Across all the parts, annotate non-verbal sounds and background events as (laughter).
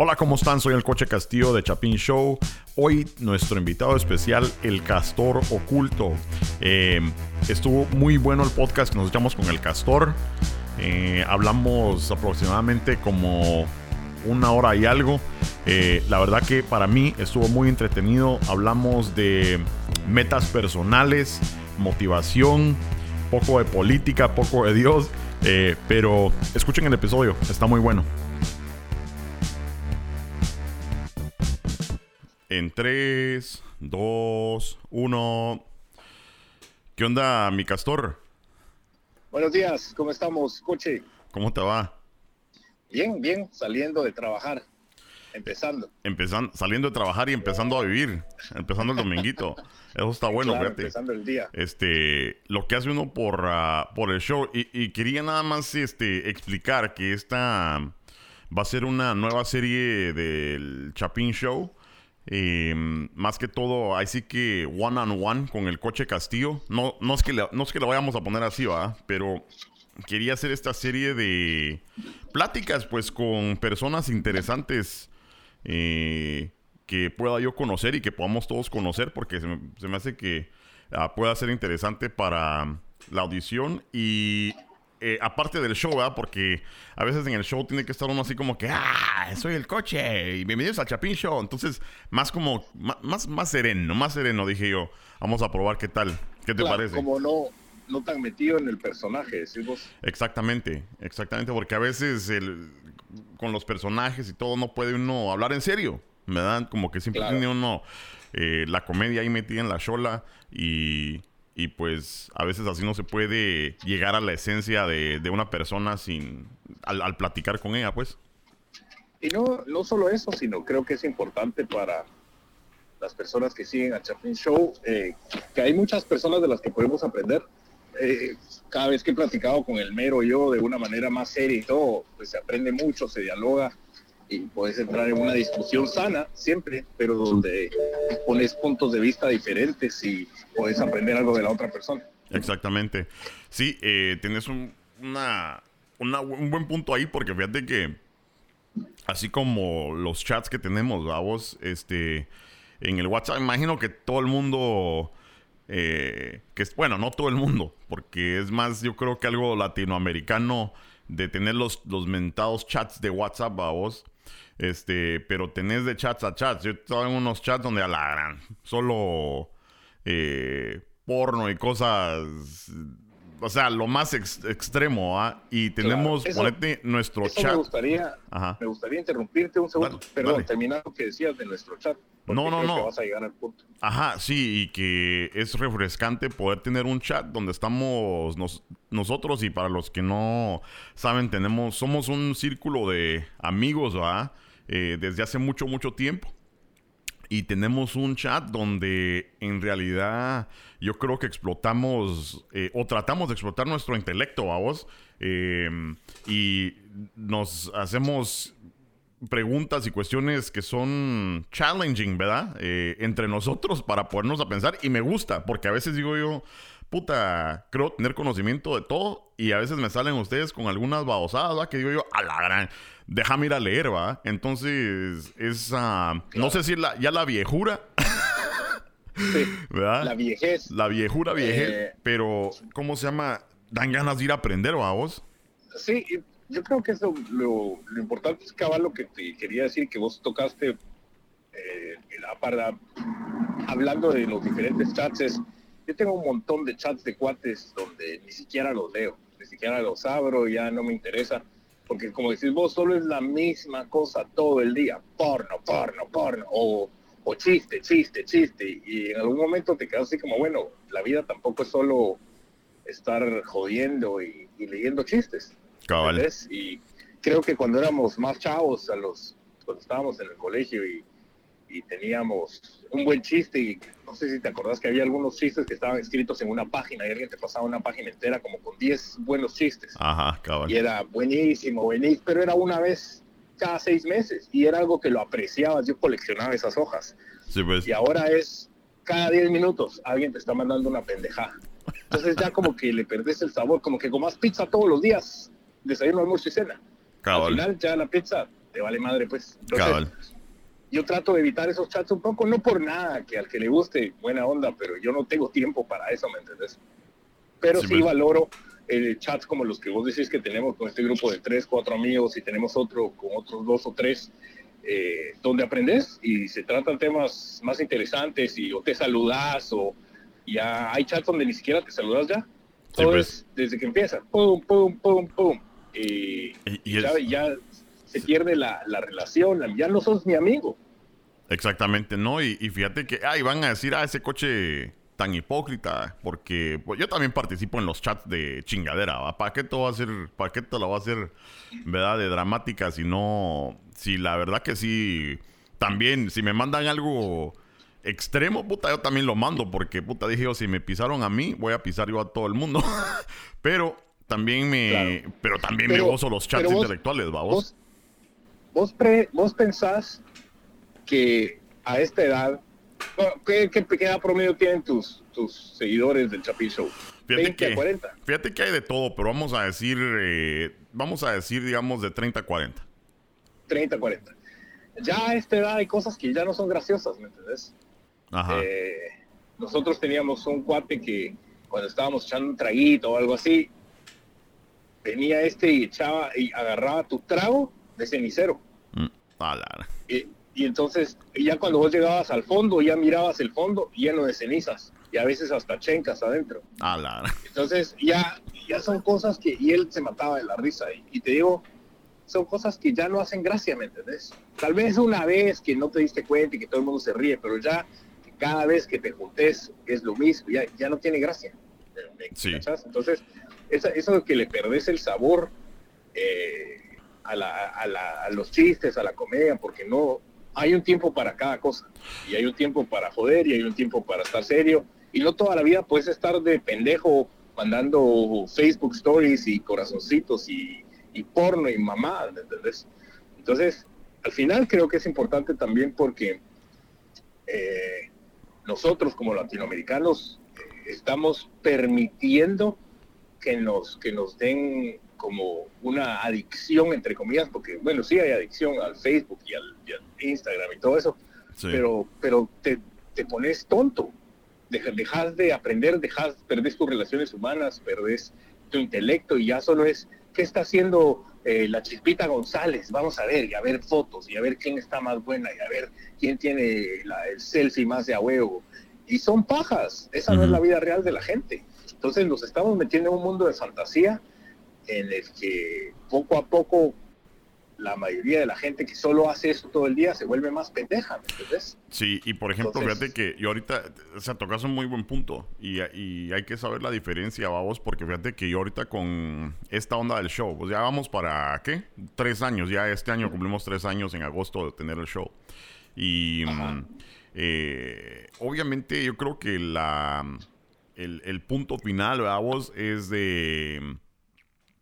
Hola, ¿cómo están? Soy el Coche Castillo de Chapin Show. Hoy nuestro invitado especial, el Castor Oculto. Eh, estuvo muy bueno el podcast que nos echamos con el Castor. Eh, hablamos aproximadamente como una hora y algo. Eh, la verdad que para mí estuvo muy entretenido. Hablamos de metas personales, motivación, poco de política, poco de Dios. pero escuchen el episodio, está muy bueno. En 3, 2, 1. ¿Qué onda, mi castor? Buenos días, ¿cómo estamos, coche? ¿Cómo te va? Bien, bien, saliendo de trabajar, empezando. Empezando, saliendo de trabajar y empezando a vivir, empezando el dominguito. (laughs) Eso está bueno, claro, Empezando el día. Este, lo que hace uno por, uh, por el show. Y, y, quería nada más este, explicar que esta va a ser una nueva serie del Chapin Show eh, más que todo, ahí sí que one on one con el coche Castillo. No, no, es, que no es que lo vayamos a poner así, ¿va? Pero quería hacer esta serie de pláticas, pues, con personas interesantes eh, que pueda yo conocer y que podamos todos conocer, porque se me, hace que uh, pueda ser interesante para la audición. Y eh, aparte del show, ¿verdad? Porque a veces en el show tiene que estar uno así como que, ah, soy el coche y bienvenidos al Chapin Show. Entonces, más como, más, más sereno, más sereno, dije yo. Vamos a probar qué tal, qué te parece. Como no, no tan metido en el personaje, decimos. Exactamente, exactamente, porque a veces el, con los personajes y todo no puede uno hablar en serio, ¿verdad? Como que siempre tiene uno eh, la comedia ahí metida en la chola y y pues a veces así no se puede llegar a la esencia de, una persona sin al, platicar con ella, pues. Y no, no solo eso, sino creo que es importante para las personas que siguen a Chaplin Show, eh, que hay muchas personas de las que podemos aprender. Eh, cada vez que he platicado con el mero yo de una manera más seria y todo, pues se aprende mucho, se dialoga y puedes entrar en una discusión sana siempre, pero donde pones puntos de vista diferentes y puedes aprender algo de la otra persona. Exactamente. Sí, eh, tienes un, una, un buen punto ahí porque fíjate que así como los chats que tenemos, vos, este, en el WhatsApp, imagino que todo el mundo... Eh, que es bueno, no todo el mundo, porque es más, yo creo que algo latinoamericano de tener los, los mentados chats de WhatsApp a vos. Este, pero tenés de chats a chats. Yo en unos chats donde alargan solo eh, porno y cosas. O sea, lo más extremo, ¿ah? Y tenemos, ponete nuestro chat. Me gustaría, me gustaría interrumpirte un segundo. Perdón, terminar lo que decías de nuestro chat. No, no, no. vas a llegar al punto. Ajá, sí, y que es refrescante poder tener un chat donde estamos nosotros y para los que no saben, tenemos, somos un círculo de amigos. Eh, desde hace mucho, mucho tiempo. Y tenemos un chat donde en realidad yo creo que explotamos eh, o tratamos de explotar nuestro intelecto, vamos. Eh, y nos hacemos preguntas y cuestiones que son challenging, ¿verdad? entre nosotros para ponernos a pensar. Y me gusta, porque a veces digo yo, puta, creo tener conocimiento de todo. Y a veces me salen ustedes con algunas babosadas, ¿verdad? Que digo yo, a la gran déjame ir a leer, ¿va? Entonces, es, no sé si la, ya la viejura. Sí, ¿verdad? La viejez. La viejura, viejez. Eh, pero, ¿cómo se llama? Dan ganas de ir a aprender, ¿va vos? Sí, yo creo que eso, lo, lo importante es cabal lo que te quería decir, que vos tocaste eh, para, hablando de los diferentes chats, yo tengo un montón de chats de cuates donde ni siquiera los leo, ni siquiera los abro, ya no me interesa porque como decís vos, solo es la misma cosa todo el día, porno, porno, porno, o, o chiste, chiste, chiste, y en algún momento te quedas así como, bueno, la vida tampoco es solo estar jodiendo y, leyendo chistes. Cabal. Y creo que cuando éramos más chavos, a los, cuando estábamos en el colegio y y teníamos un buen chiste y no sé si te acordás que había algunos chistes que estaban escritos en una página y alguien te pasaba una página entera como con 10 buenos chistes. Ajá, Y era buenísimo, buenísimo, pero era una vez cada seis meses y era algo que lo apreciabas, yo coleccionaba esas hojas. Sí, pues. Y ahora es cada 10 minutos alguien te está mandando una pendejada. Entonces ya como que le perdés el sabor, como que comas pizza todos los días, desayuno, almuerzo y cena. Al final ya la pizza te vale madre, pues. Entonces, yo trato de evitar esos chats un poco, no por nada, que al que le guste, buena onda, pero yo no tengo tiempo para eso, ¿me entendés? Pero sí, pues. valoro eh, chats como los que vos decís que tenemos con este grupo de tres, cuatro amigos y tenemos otro con otros dos o tres, eh, donde aprendes y se tratan temas más interesantes y o te saludas o ya hay chats donde ni siquiera te saludas ya. Todo pues. es desde que empieza, pum, pum, pum, pum. y, ya, se pierde la, la, relación, ya no sos mi amigo. Exactamente, ¿no? Y, fíjate que, ay, van a decir, ah, ese coche tan hipócrita, porque pues, yo también participo en los chats de chingadera, ¿va? ¿Para qué te va a hacer, para qué te lo va a hacer, verdad, de dramática, si no, si la verdad que sí, también, si me mandan algo extremo, puta, yo también lo mando, porque, puta, dije yo, si me pisaron a mí, voy a pisar yo a todo el mundo, (laughs) pero también me, pero también me gozo los chats intelectuales, ¿va? ¿Vos? vos, vos pensás que a esta edad, ¿qué, qué, edad promedio tienen tus, tus seguidores del Chapin Show? Fíjate que, 40. Fíjate que hay de todo, pero vamos a decir, eh, vamos a decir, digamos, de 30 a 40. 30 a 40. Ya a esta edad hay cosas que ya no son graciosas, ¿me entendés? Ajá. Eh, nosotros teníamos un cuate que cuando estábamos echando un traguito o algo así, venía este y echaba y agarraba tu trago de cenicero. Mm, y, y, entonces, ya cuando vos llegabas al fondo, ya mirabas el fondo lleno de cenizas y a veces hasta chencas adentro. Entonces, ya, ya son cosas que, y él se mataba de la risa. Y, te digo, son cosas que ya no hacen gracia, ¿me entendés? Tal vez una vez que no te diste cuenta y que todo el mundo se ríe, pero ya cada vez que te juntes es lo mismo, ya, ya no tiene gracia. Sí. Entonces, eso, eso que le perdés el sabor eh, a, los chistes, a la comedia, porque no hay un tiempo para cada cosa. Y hay un tiempo para joder y hay un tiempo para estar serio. Y no toda la vida puedes estar de pendejo mandando Facebook stories y corazoncitos y, porno y mamá, ¿entendés? Entonces, al final creo que es importante también porque eh, nosotros como latinoamericanos eh, estamos permitiendo que nos, que nos den como una adicción, entre comillas, porque, bueno, sí hay adicción al Facebook y al, Instagram y todo eso, pero, pero te, te pones tonto, dejas de aprender, dejas, perdés tus relaciones humanas, perdés tu intelecto y ya solo es, ¿qué está haciendo eh, la Chispita González? Vamos a ver, y a ver fotos, y a ver quién está más buena, y a ver quién tiene el selfie más de a huevo. Y son pajas, esa no es la vida real de la gente. Entonces nos estamos metiendo en un mundo de fantasía en el que poco a poco la mayoría de la gente que solo hace eso todo el día se vuelve más pendeja, ¿me entiendes? Sí, y por ejemplo, fíjate que yo ahorita, o sea, tocas un muy buen punto y, hay que saber la diferencia, vamos, porque fíjate que yo ahorita con esta onda del show, pues ya vamos para, ¿qué? Tres años, ya este año cumplimos tres años en agosto de tener el show. Y eh, obviamente yo creo que la, el, el punto final, vamos, es de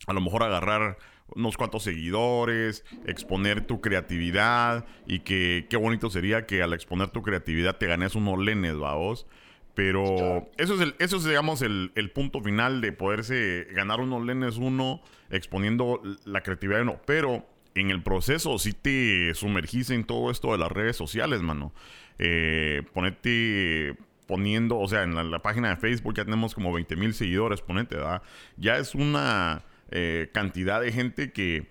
a lo mejor agarrar unos cuantos seguidores, exponer tu creatividad y que qué bonito sería que al exponer tu creatividad te ganes unos lenes, vamos. Pero eso es, el, eso es digamos, el, punto final de poderse ganar unos lenes uno exponiendo la creatividad de uno. Pero en el proceso sí te sumergís en todo esto de las redes sociales, mano. Eh, ponete poniendo, o sea, en la, la, página de Facebook ya tenemos como 20 mil seguidores, ponete, ¿verdad? Ya es una eh, cantidad de gente que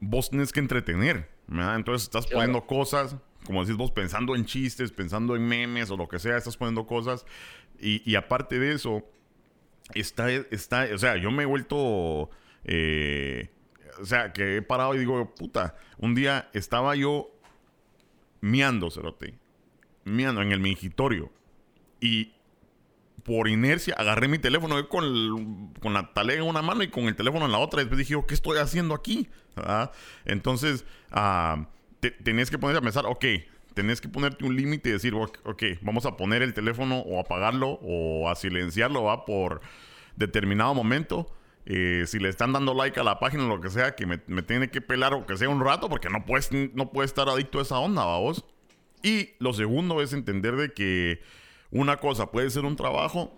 vos tenés que entretener. Entonces estás poniendo cosas, como decís vos, pensando en chistes, pensando en memes o lo que sea, estás poniendo cosas. Y, aparte de eso, está, está, o sea, yo me he vuelto, eh, o sea, que he parado y digo, puta, un día estaba yo miando, cerote, miando en el mingitorio. Y por inercia, agarré mi teléfono con, con la talega en una mano y con el teléfono en la otra. Después dije, ¿qué estoy haciendo aquí? Entonces, uh, tenés que ponerte a pensar, ok, tenés que ponerte un límite y decir, ok, vamos a poner el teléfono o apagarlo o a silenciarlo, ¿va? Por determinado momento. Eh, si le están dando like a la página o lo que sea, que me, tiene que pelar o que sea un rato, porque no puedes, no puedes estar adicto a esa onda, vos. Y lo segundo es entender de que una cosa puede ser un trabajo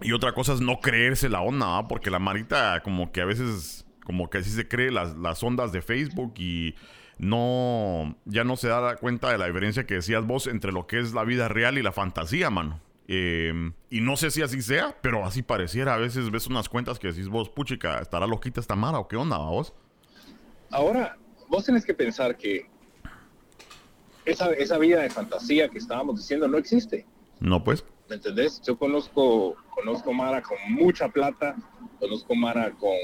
y otra cosa es no creerse la onda, porque la marita como que a veces como que así se cree las, las ondas de Facebook y no, ya no se da cuenta de la diferencia que decías vos entre lo que es la vida real y la fantasía, mano. Em, y no sé si así sea, pero así pareciera. A veces ves unas cuentas que decís vos, puchica, ¿estará loquita esta mara o qué onda, vos? Ahora, vos tenés que pensar que esa, esa vida de fantasía que estábamos diciendo no existe. No, pues. ¿Me entendés? Yo conozco, conozco Mara con mucha plata, conozco Mara con,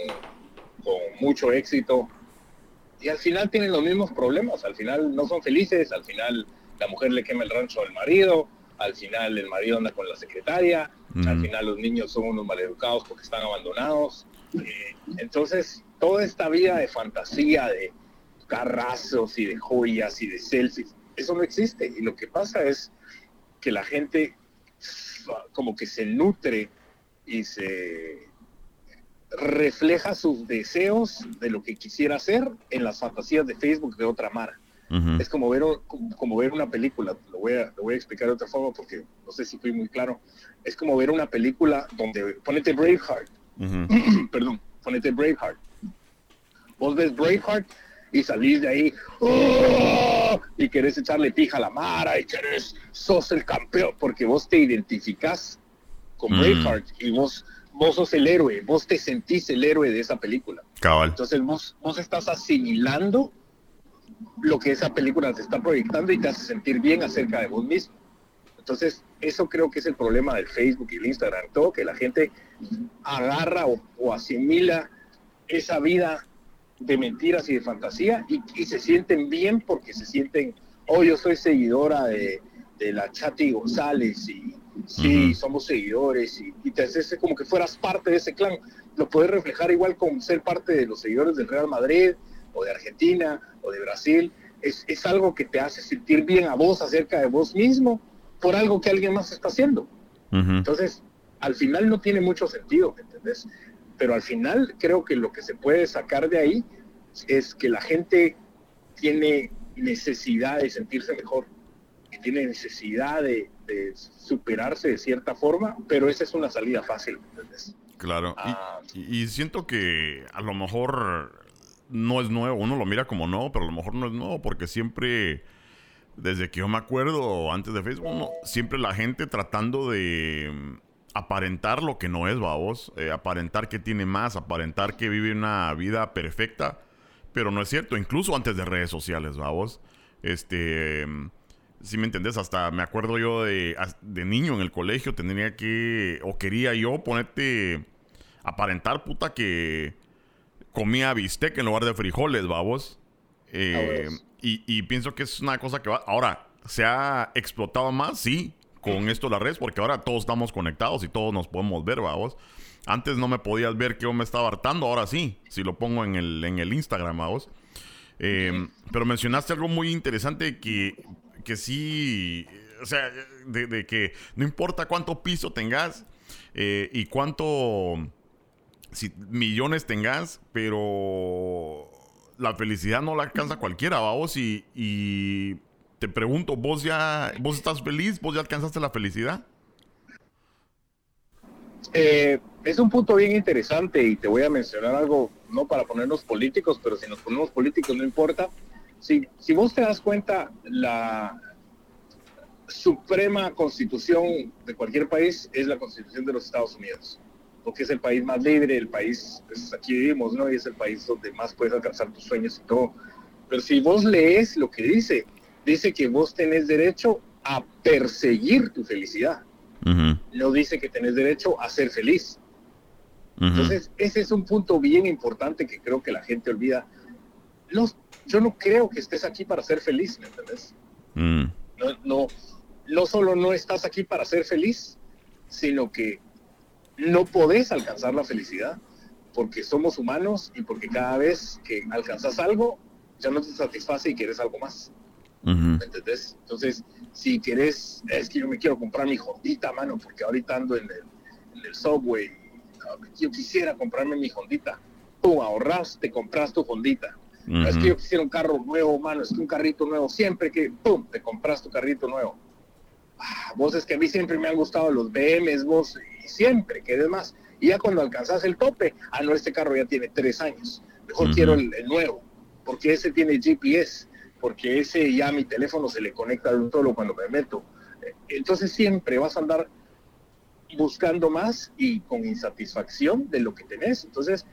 con mucho éxito, y al final tienen los mismos problemas, al final no son felices, al final la mujer le quema el rancho al marido, al final el marido anda con la secretaria, al final los niños son unos maleducados porque están abandonados. Eh, entonces, toda esta vida de fantasía, de carrazos y de joyas y de selfies, eso no existe. Y lo que pasa es que la gente como que se nutre y se refleja sus deseos de lo que quisiera hacer en las fantasías de Facebook de otra mara. Es como ver, como, ver una película, lo voy, a, lo voy a explicar de otra forma porque no sé si fui muy claro. Es como ver una película donde, ponete Braveheart, (clears throat) perdón, ponete Braveheart. Vos ves Braveheart y salís de ahí ¡oh! y querés echarle pija a la mara y querés, sos el campeón, porque vos te identificás con Braveheart y vos vos sos el héroe, vos te sentís el héroe de esa película. Cabal. Entonces vos, vos estás asimilando lo que esa película te está proyectando y te hace sentir bien acerca de vos mismo. Entonces, eso creo que es el problema del Facebook y el Instagram, todo que la gente agarra o, asimila esa vida de mentiras y de fantasía y, se sienten bien porque se sienten, oh, yo soy seguidora de, de la Chati González y sí, somos seguidores y, te haces como que fueras parte de ese clan. Lo puedes reflejar igual con ser parte de los seguidores del Real Madrid o de Argentina o de Brasil. Es, es algo que te hace sentir bien a vos acerca de vos mismo por algo que alguien más está haciendo. Entonces, al final no tiene mucho sentido, ¿me entendés? Pero al final creo que lo que se puede sacar de ahí es que la gente tiene necesidad de sentirse mejor, que tiene necesidad de, superarse de cierta forma, pero esa es una salida fácil, ¿entendés? Claro, ah. y, siento que a lo mejor no es nuevo, uno lo mira como no, pero a lo mejor no es nuevo porque siempre, desde que yo me acuerdo antes de Facebook, siempre la gente tratando de aparentar lo que no es, vamos, eh, aparentar que tiene más, aparentar que vive una vida perfecta, pero no es cierto, incluso antes de redes sociales, vamos, este si me entendés, hasta me acuerdo yo de, de niño en el colegio, tendría que, o quería yo ponerte, aparentar puta que comía bistec en lugar de frijoles, babos. Eh, y, y, pienso que es una cosa que va, ahora, se ha explotado más, sí, con esto la red, porque ahora todos estamos conectados y todos nos podemos ver, babos. Antes no me podías ver que yo me estaba hartando, ahora sí, si lo pongo en el, en el Instagram, babos. Eh, pero mencionaste algo muy interesante que que sí, o sea, de, que no importa cuánto piso tengas eh, y cuánto si, millones tengas, pero la felicidad no la alcanza cualquiera, vamos, y, y te pregunto, ¿vos ya, vos estás feliz? ¿Vos ya alcanzaste la felicidad? Eh, es un punto bien interesante y te voy a mencionar algo, no para ponernos políticos, pero si nos ponemos políticos no importa si, si vos te das cuenta, la suprema constitución de cualquier país es la constitución de los Estados Unidos, porque es el país más libre, el país, pues aquí vivimos, ¿no? Y es el país donde más puedes alcanzar tus sueños y todo. Pero si vos lees lo que dice, dice que vos tenés derecho a perseguir tu felicidad. No dice que tenés derecho a ser feliz. Entonces, ese es un punto bien importante que creo que la gente olvida. Los, yo no creo que estés aquí para ser feliz, ¿me entiendes? Mm. No, no, no solo no estás aquí para ser feliz, sino que no podés alcanzar la felicidad porque somos humanos y porque cada vez que alcanzas algo, ya no te satisface y quieres algo más. ¿Me entendés? Entonces, si querés, es que yo me quiero comprar mi Hondita, mano, porque ahorita ando en el, en el subway, yo quisiera comprarme mi Hondita. Tú ahorras, te compras tu Hondita es que yo quisiera un carro nuevo, mano, es que un carrito nuevo, siempre que, ¡pum!, te compras tu carrito nuevo. Ah, vos es que a mí siempre me han gustado los BMs, vos, y siempre, que demás. Y ya cuando alcanzas el tope, ah, no, este carro ya tiene tres años, mejor quiero el, nuevo. porque ese tiene GPS, porque ese ya mi teléfono se le conecta de un solo cuando me meto. Entonces siempre vas a andar buscando más y con insatisfacción de lo que tenés. Entonces,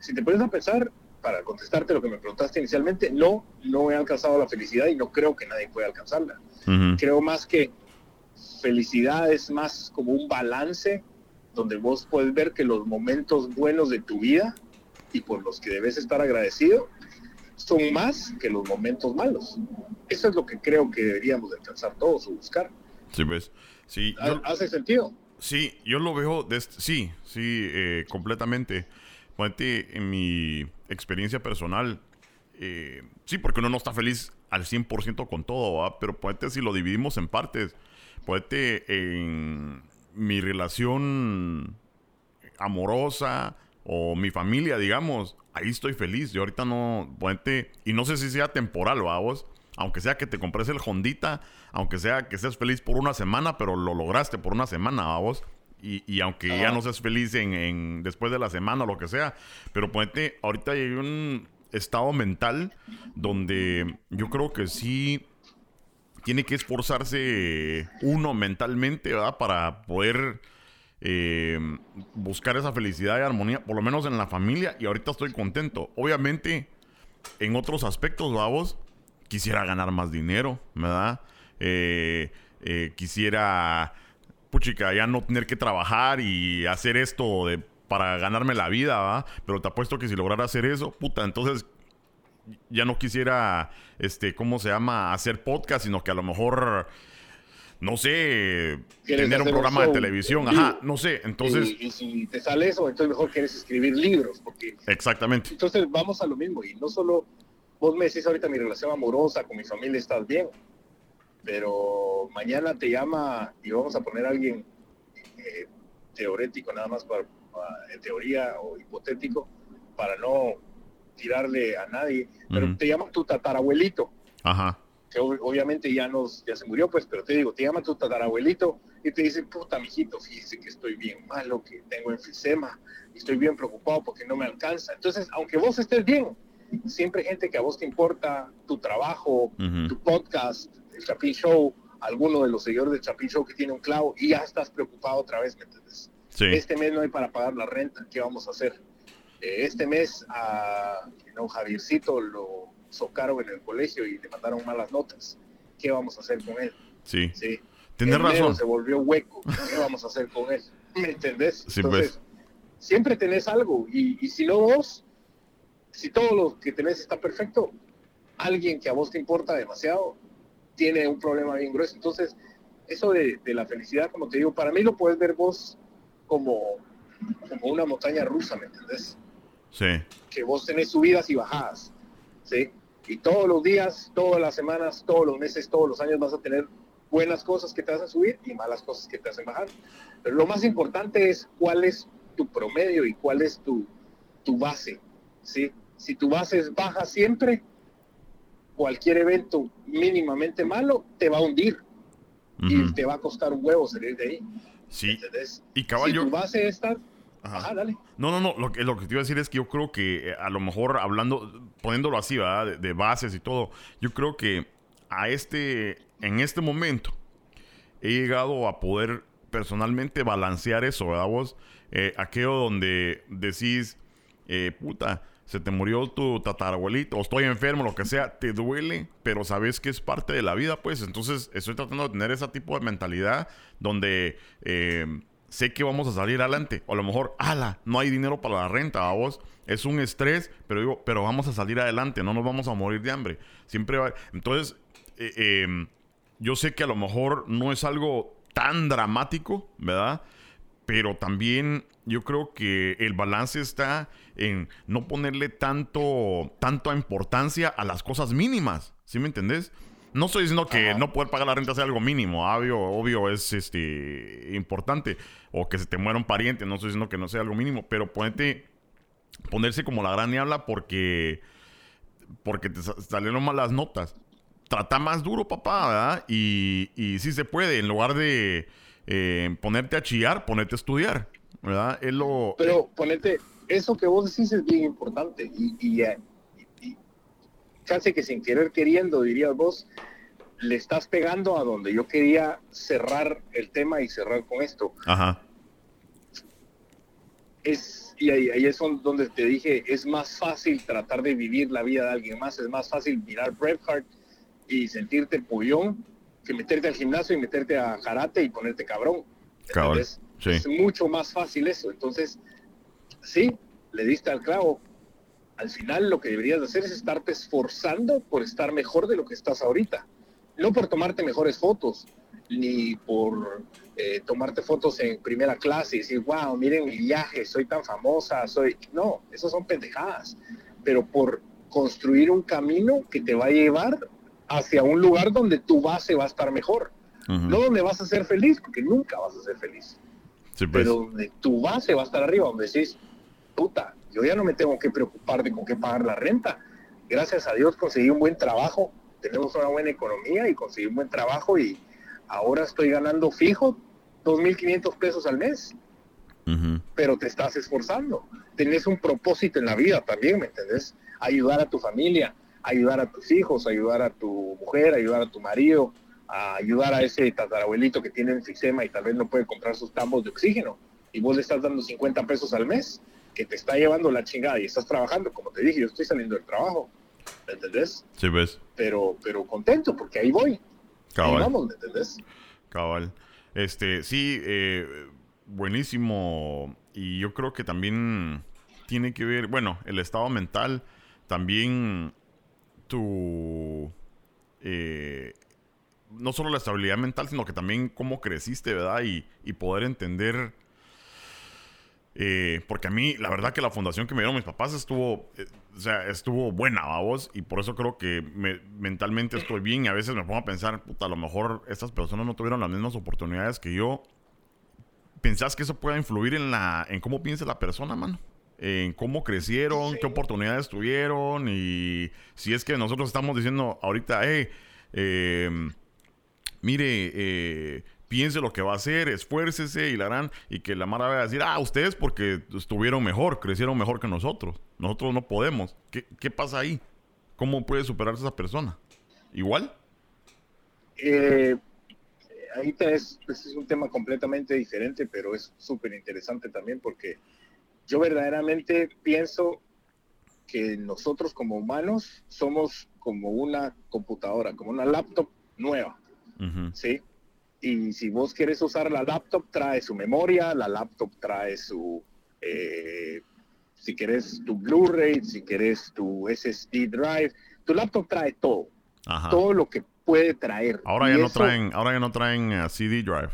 si te pones a pensar, para contestarte lo que me preguntaste inicialmente, no, no he alcanzado la felicidad y no creo que nadie pueda alcanzarla. Creo más que felicidad es más como un balance donde vos puedes ver que los momentos buenos de tu vida y por los que debes estar agradecido son más que los momentos malos. Eso es lo que creo que deberíamos alcanzar todos o buscar. Sí, ves. Sí, ¿Hace sentido? Sí, yo lo veo, sí, sí, eh, completamente. Ponete en mi experiencia personal, eh, sí, porque uno no está feliz al 100% con todo, pero ponete si lo dividimos en partes, ponete en mi relación amorosa o mi familia, digamos, ahí estoy feliz. Yo ahorita no, ponete, y no sé si sea temporal, vamos, aunque sea que te compres el Hondita, aunque sea que seas feliz por una semana, pero lo lograste por una semana, vamos. Y, y aunque ya no seas feliz en, después de la semana o lo que sea, pero ponete, ahorita hay un estado mental donde yo creo que sí tiene que esforzarse uno mentalmente, ¿verdad? Para poder eh, buscar esa felicidad y armonía, por lo menos en la familia, y ahorita estoy contento. Obviamente, en otros aspectos, vamos, quisiera ganar más dinero, ¿verdad? Eh, eh, quisiera, puchica, ya no tener que trabajar y hacer esto de, para ganarme la vida, ¿verdad? Pero te apuesto que si lograra hacer eso, puta, entonces ya no quisiera, este, ¿cómo se llama? Hacer podcast, sino que a lo mejor no sé, tener un programa de televisión, ajá, no sé, entonces... Y, si te sale eso, entonces mejor quieres escribir libros, porque... Exactamente. Entonces vamos a lo mismo, y no solo vos me decís ahorita mi relación amorosa con mi familia estás bien, pero mañana te llama y vamos a poner a alguien eh, teorético nada más para, en teoría o hipotético para no tirarle a nadie, pero te llama tu tatarabuelito. Ajá. Que obviamente ya nos ya se murió, pues, pero te digo, te llama tu tatarabuelito y te dice, puta, mijito, fíjese que estoy bien malo, que tengo enfisema, y estoy bien preocupado porque no me alcanza. Entonces, aunque vos estés bien, siempre hay gente que a vos te importa, tu trabajo, tu podcast, el Chapin Show, alguno de los seguidores del Chapin Show que tiene un clavo y ya estás preocupado otra vez, ¿me entiendes? Este mes no hay para pagar la renta, ¿qué vamos a hacer? Eh, este mes a no, Javiercito lo socaron en el colegio y le mandaron malas notas. ¿Qué vamos a hacer con él? Sí. sí. Tienes razón. Se volvió hueco. ¿Qué vamos a hacer con él? (laughs) ¿Me entendés? Sí, pues. Entonces, siempre tenés algo y, y si no vos, si todo lo que tenés está perfecto, alguien que a vos te importa demasiado tiene un problema bien grueso. Entonces, eso de, la felicidad, como te digo, para mí lo puedes ver vos como, como una montaña rusa, ¿me entendés? Sí. Que vos tenés subidas y bajadas, ¿sí? Y todos los días, todas las semanas, todos los meses, todos los años vas a tener buenas cosas que te hacen subir y malas cosas que te hacen bajar. Pero lo más importante es cuál es tu promedio y cuál es tu, tu base, ¿sí? Si tu base es baja siempre, cualquier evento mínimamente malo te va a hundir y te va a costar un huevo salir de ahí. Sí. Y caballo. Si tu base está. Ajá. dale. No, no, no. Lo que, lo que te iba a decir es que yo creo que eh, a lo mejor hablando, poniéndolo así, ¿verdad? De, bases y todo, yo creo que a este, en este momento, he llegado a poder personalmente balancear eso, ¿verdad vos? Eh, aquello donde decís, eh, puta, se te murió tu tatarabuelito, o estoy enfermo, lo que sea, te duele, pero sabes que es parte de la vida, pues. Entonces, estoy tratando de tener ese tipo de mentalidad donde eh, sé que vamos a salir adelante. O a lo mejor, ala, no hay dinero para la renta, a vos. Es un estrés, pero digo, pero vamos a salir adelante, no nos vamos a morir de hambre. Siempre va. Entonces, eh, em, yo sé que a lo mejor no es algo tan dramático, ¿verdad? Pero también yo creo que el balance está en no ponerle tanto, tanto importancia a las cosas mínimas. ¿Sí me entendés? No estoy diciendo que no poder pagar la renta sea algo mínimo, obvio, obvio es este importante. O que se te muera un pariente, no estoy diciendo que no sea algo mínimo, pero ponete, ponerse como la gran diabla porque, porque te salieron malas notas. Trata más duro, papá, ¿verdad? Y, y sí se puede, en lugar de eh, ponerte a chillar, ponerte a estudiar, ¿verdad? Es lo, Pero ponete, eso que vos decís es bien importante y, y, casi que sin querer queriendo, dirías vos, le estás pegando a donde yo quería cerrar el tema y cerrar con esto. Ajá. Es, y ahí, ahí es donde te dije, es más fácil tratar de vivir la vida de alguien más, es más fácil mirar Braveheart y sentirte pollón que meterte al gimnasio y meterte a karate y ponerte cabrón. ¿entendés? Sí. Es mucho más fácil eso. Entonces, sí, le diste al clavo. Al final lo que deberías hacer es estarte esforzando por estar mejor de lo que estás ahorita. No por tomarte mejores fotos, ni por eh, tomarte fotos en primera clase y decir, wow, miren mi viaje, soy tan famosa, soy... No, esas son pendejadas. Pero por construir un camino que te va a llevar hacia un lugar donde tu base va a estar mejor. No donde vas a ser feliz, porque nunca vas a ser feliz. Sí, pues. Pero donde tu base va a estar arriba, donde decís, puta, yo ya no me tengo que preocupar de con qué pagar la renta. Gracias a Dios conseguí un buen trabajo, tenemos una buena economía y conseguí un buen trabajo y ahora estoy ganando fijo 2.500 pesos al mes. Pero te estás esforzando. Tenés un propósito en la vida también, ¿me entendés? Ayudar a tu familia, ayudar a tus hijos, ayudar a tu mujer, ayudar a tu marido, a ayudar a ese tatarabuelito que tiene enfisema y tal vez no puede comprar sus tambos de oxígeno. Y vos le estás dando 50 pesos al mes, que te está llevando la chingada y estás trabajando, como te dije, yo estoy saliendo del trabajo, ¿me entendés? Sí, ves. Pero, pero contento, porque ahí voy. Cabal. Ahí vamos, ¿me entendés? Cabal. Este, sí, eh, buenísimo. Y yo creo que también tiene que ver, bueno, el estado mental, también tu... eh, no solo la estabilidad mental, sino que también cómo creciste, ¿verdad? Y, y poder entender... eh, porque a mí, la verdad que la fundación que me dieron mis papás estuvo, eh, o sea, estuvo buena, vamos, y por eso creo que me- mentalmente estoy bien y a veces me pongo a pensar, puta, a lo mejor estas personas no tuvieron las mismas oportunidades que yo. ¿Pensás que eso pueda influir en la, en cómo piensa la persona, mano? En cómo crecieron, Sí. qué oportunidades tuvieron y si es que nosotros estamos diciendo ahorita, hey, eh, mire, eh, piense lo que va a hacer, esfuércese y la harán, y que la Mara va a decir, ah, ustedes porque estuvieron mejor, crecieron mejor que nosotros. Nosotros no podemos. ¿Qué, qué pasa ahí? ¿Cómo puede superarse esa persona? ¿Igual? Eh, ahí tenés, pues, es un tema completamente diferente, pero es súper interesante también porque yo verdaderamente pienso que nosotros como humanos somos como una computadora, como una laptop nueva. ¿sí? Y si vos quieres usar la laptop, trae su memoria, la laptop trae su, eh, si quieres tu Blu-ray, si quieres tu SSD drive, tu laptop trae todo, Ajá. todo lo que puede traer. Ahora Y ya no traen, ahora ya no traen eh, CD drive.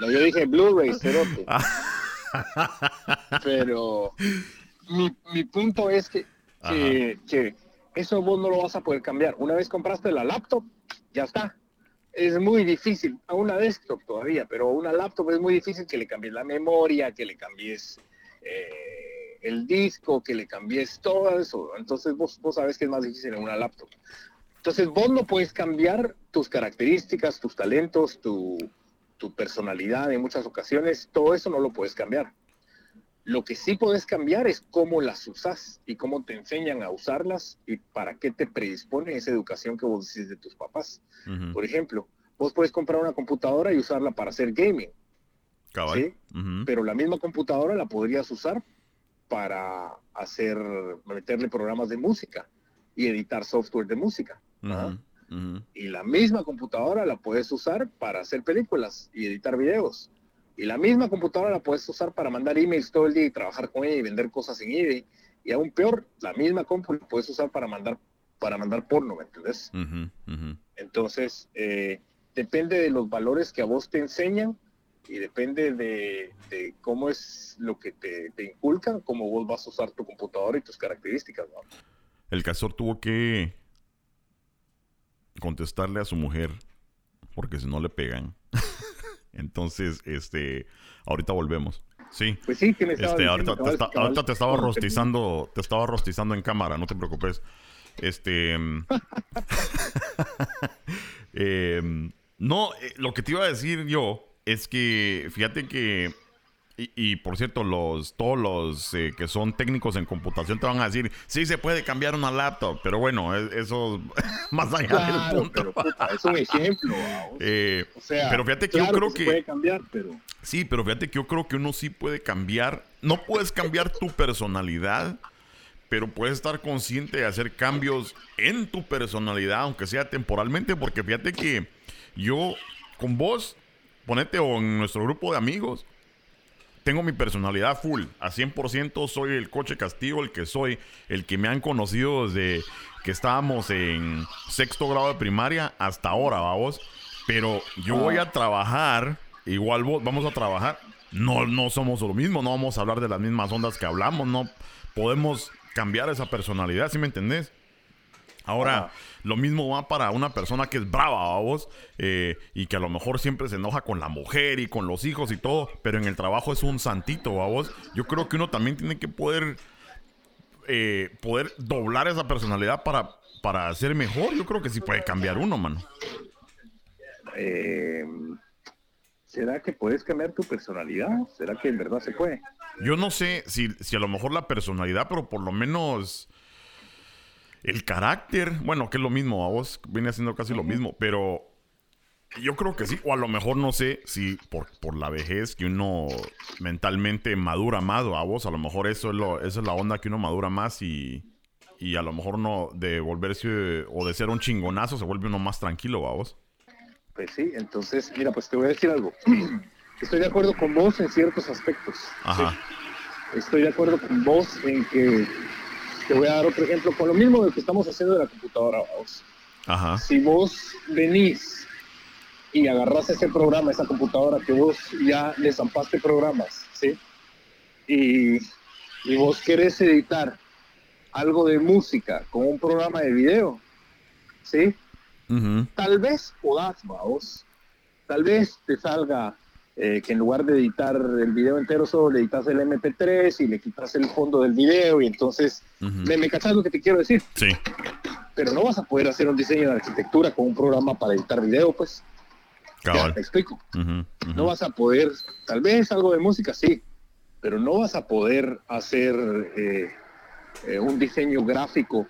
No, yo dije Blu-ray, cerote. (laughs) Pero mi, mi punto es que, que, que eso vos no lo vas a poder cambiar. Una vez compraste la laptop, ya está. Es muy difícil, a una desktop todavía, pero a una laptop es muy difícil que le cambies la memoria, que le cambies eh, el disco, que le cambies todo eso. Entonces vos, vos sabes que es más difícil en una laptop. Entonces vos no puedes cambiar tus características, tus talentos, tu, tu personalidad en muchas ocasiones, todo eso no lo puedes cambiar. Lo que sí puedes cambiar es cómo las usas y cómo te enseñan a usarlas y para qué te predispone esa educación que vos decís de tus papás. Por ejemplo, vos puedes comprar una computadora y usarla para hacer gaming. ¿sí? Pero la misma computadora la podrías usar para hacer, meterle programas de música y editar software de música. Y la misma computadora la puedes usar para hacer películas y editar videos. Y la misma computadora la puedes usar para mandar emails todo el día y trabajar con ella y vender cosas en eBay. Y aún peor, la misma compu la puedes usar para mandar, para mandar porno, ¿me entendés? Entonces, eh, depende de los valores que a vos te enseñan y depende de, de cómo es lo que te, te inculcan, cómo vos vas a usar tu computadora y tus características. ¿no? El castor tuvo que contestarle a su mujer porque si no le pegan. Entonces, este, ahorita volvemos. Sí. Pues sí, que me estaba Este, diciendo, ahorita, te ahorita estaba rostizando, te estaba rostizando en cámara, no te preocupes. Este, mm, (laughs) em, no, eh, lo que te iba a decir yo es que, fíjate que Y, por cierto, los todos los eh, que son técnicos en computación te van a decir, sí se puede cambiar una laptop, pero bueno, eso (laughs) más allá del punto. es un ejemplo. Eh, pero fíjate que yo creo que... puede cambiar, pero... Sí, pero fíjate que yo creo que uno sí puede cambiar. No puedes cambiar tu personalidad, pero puedes estar consciente de hacer cambios en tu personalidad, aunque sea temporalmente, porque fíjate que yo con vos, ponete o en nuestro grupo de amigos, tengo mi personalidad full, a 100% soy el coche castigo, el que soy, el que me han conocido desde que estábamos en sexto grado de primaria hasta ahora, vamos. Pero yo voy a trabajar, igual vos, vamos a trabajar. No, no somos lo mismo, no vamos a hablar de las mismas ondas que hablamos, no podemos cambiar esa personalidad, ¿sí me entendés? Ahora, lo mismo va para una persona que es brava, vos, eh, y que a lo mejor siempre se enoja con la mujer y con los hijos y todo, pero en el trabajo es un santito, vos. Yo creo que uno también tiene que poder, eh, poder doblar esa personalidad para, para ser mejor. Yo creo que sí puede cambiar uno, mano. Eh, ¿Será que puedes cambiar tu personalidad? ¿Será que en verdad se puede? Yo no sé si, si a lo mejor la personalidad, pero por lo menos el carácter, bueno, que es lo mismo, a vos viene haciendo casi lo mismo, pero yo creo que sí, o a lo mejor no sé si por, por la vejez que uno mentalmente madura más, a vos, a lo mejor eso es, lo, esa es la onda que uno madura más y, y a lo mejor no de volverse o de ser un chingonazo se vuelve uno más tranquilo, a vos. Pues sí, entonces, mira, pues te voy a decir algo. (clears throat) Estoy de acuerdo con vos en ciertos aspectos. Ajá. Estoy de acuerdo con vos en que te voy a dar otro ejemplo con lo mismo de que estamos haciendo de la computadora. Ajá. Si vos venís y agarras ese programa, esa computadora que vos ya le zampaste programas, ¿sí? Y, y vos querés editar algo de música con un programa de video, ¿sí? Tal vez podás, vos. Tal vez te salga eh, que en lugar de editar el video entero solo le editas el MP3 y le quitas el fondo del video y entonces me, me cachas lo que te quiero decir. Sí. Pero no vas a poder hacer un diseño de arquitectura con un programa para editar video, pues. Ya, te explico. No vas a poder, tal vez algo de música, sí, pero no vas a poder hacer eh, eh, un diseño gráfico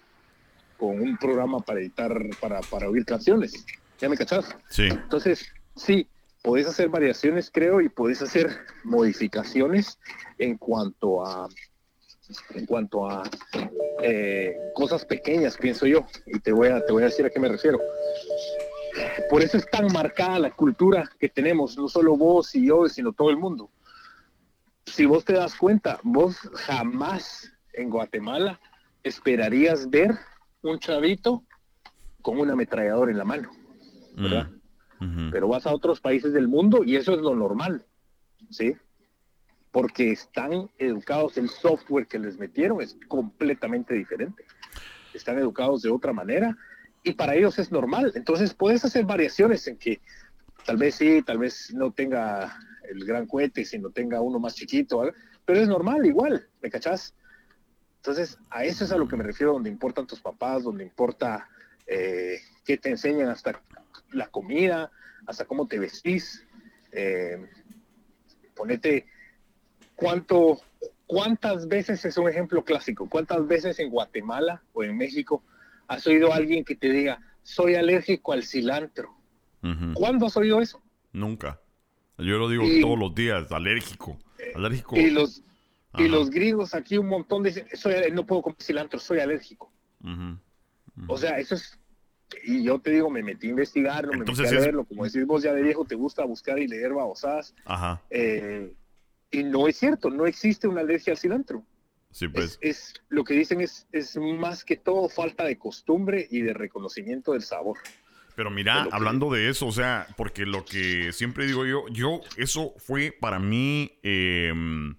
con un programa para editar, para, para oír canciones. ¿Ya me cachas? Sí. Entonces, sí, podés hacer variaciones, creo, y podés hacer (laughs) modificaciones en cuanto a en cuanto a eh, cosas pequeñas, pienso yo, y te voy a te voy a decir a qué me refiero. Por eso es tan marcada la cultura que tenemos, no solo vos y yo, sino todo el mundo. Si vos te das cuenta, vos jamás en Guatemala esperarías ver un chavito con un ametrallador en la mano, ¿verdad? Mm pero vas a otros países del mundo y eso es lo normal, ¿sí? Porque están educados, el software que les metieron es completamente diferente. Están educados de otra manera y para ellos es normal. Entonces puedes hacer variaciones en que tal vez sí, tal vez no tenga el gran cohete, sino tenga uno más chiquito, pero es normal igual, ¿me cachás? Entonces, a eso es a lo que me refiero, donde importan tus papás, donde importa eh, qué te enseñan hasta la comida, hasta cómo te vestís. Eh, ponete cuánto, cuántas veces es un ejemplo clásico, cuántas veces en Guatemala o en México has oído a alguien que te diga, soy alérgico al cilantro. ¿Cuándo has oído eso? Nunca. Yo lo digo todos los días, alérgico. Alérgico. Y los, y los griegos aquí un montón dicen, soy, no puedo comer cilantro, soy alérgico. O sea, eso es y yo te digo, me metí a investigarlo, me metí a leerlo, como decís vos ya de viejo, te gusta buscar y leer babosadas. Ajá. Eh, y no es cierto, no existe una alergia al cilantro. Sí, pues. Es, lo que dicen es, es más que todo falta de costumbre y de reconocimiento del sabor. Pero mira, hablando de eso, o sea, porque lo que siempre digo yo, yo, eso fue para mí. Em,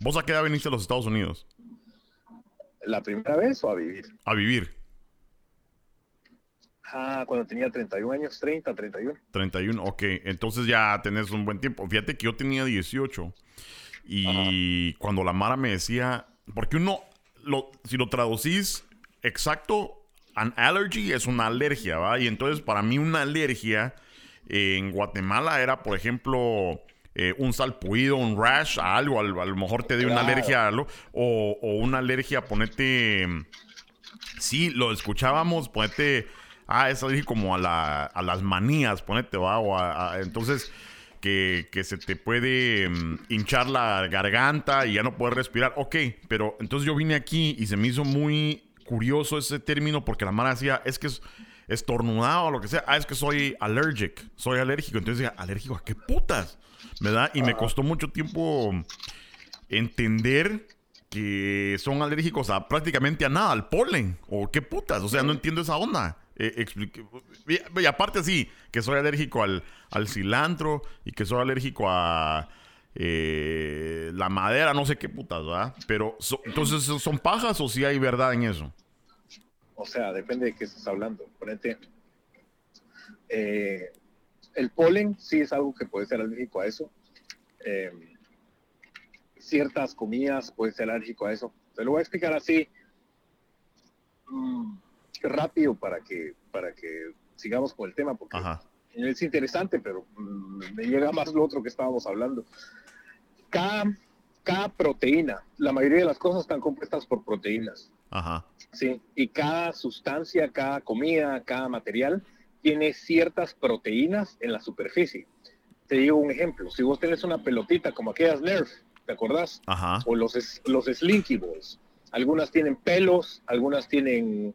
¿Vos a qué edad viniste a los Estados Unidos? ¿La primera vez o a vivir? A vivir. Ah, cuando tenía 31 años, 30, 31. 31, ok. Entonces ya tenés un buen tiempo. Fíjate que yo tenía 18. Y cuando la Mara me decía, porque uno, lo, si lo traducís exacto, an allergy es una alergia, ¿va? Y entonces para mí una alergia en Guatemala era, por ejemplo, eh, un salpuido, un rash, a algo, a, lo mejor te dé una alergia a algo, o, una alergia, ponete, sí, lo escuchábamos, ponete, ah, es alérgico como a, la, a las manías, ponete, va, o a, entonces... Que, que, se te puede mm, hinchar la garganta y ya no puedes respirar. Ok, pero entonces yo vine aquí y se me hizo muy curioso ese término porque la mara decía, es que es estornudado o lo que sea. Ah, es que soy allergic, soy alérgico. Entonces decía, ¿alérgico a qué putas? ¿verdad? Y me costó mucho tiempo entender que son alérgicos a prácticamente a nada, al polen, o qué putas, o sea, no entiendo esa onda. Eh, y, aparte sí, que soy alérgico al, cilantro y que soy alérgico a eh, la madera, no sé qué putas, ¿verdad? Pero, entonces, ¿son pajas o si hay verdad en eso? O sea, depende de qué estás hablando. Ponete, eh, el polen sí es algo que puede ser alérgico a eso. Em, ciertas comidas pueden ser alérgico a eso. Te lo voy a explicar así mm, rápido para que, para que sigamos con el tema, porque es interesante, pero mm, me llega más lo otro que estábamos hablando. Cada, cada proteína, la mayoría de las cosas están compuestas por proteínas. Sí, y cada sustancia, cada comida, cada material tiene ciertas proteínas en la superficie. Te digo un ejemplo, si vos tenés una pelotita como aquellas Nerf, ¿te acordás? O los, los Slinky Balls. Algunas tienen pelos, algunas tienen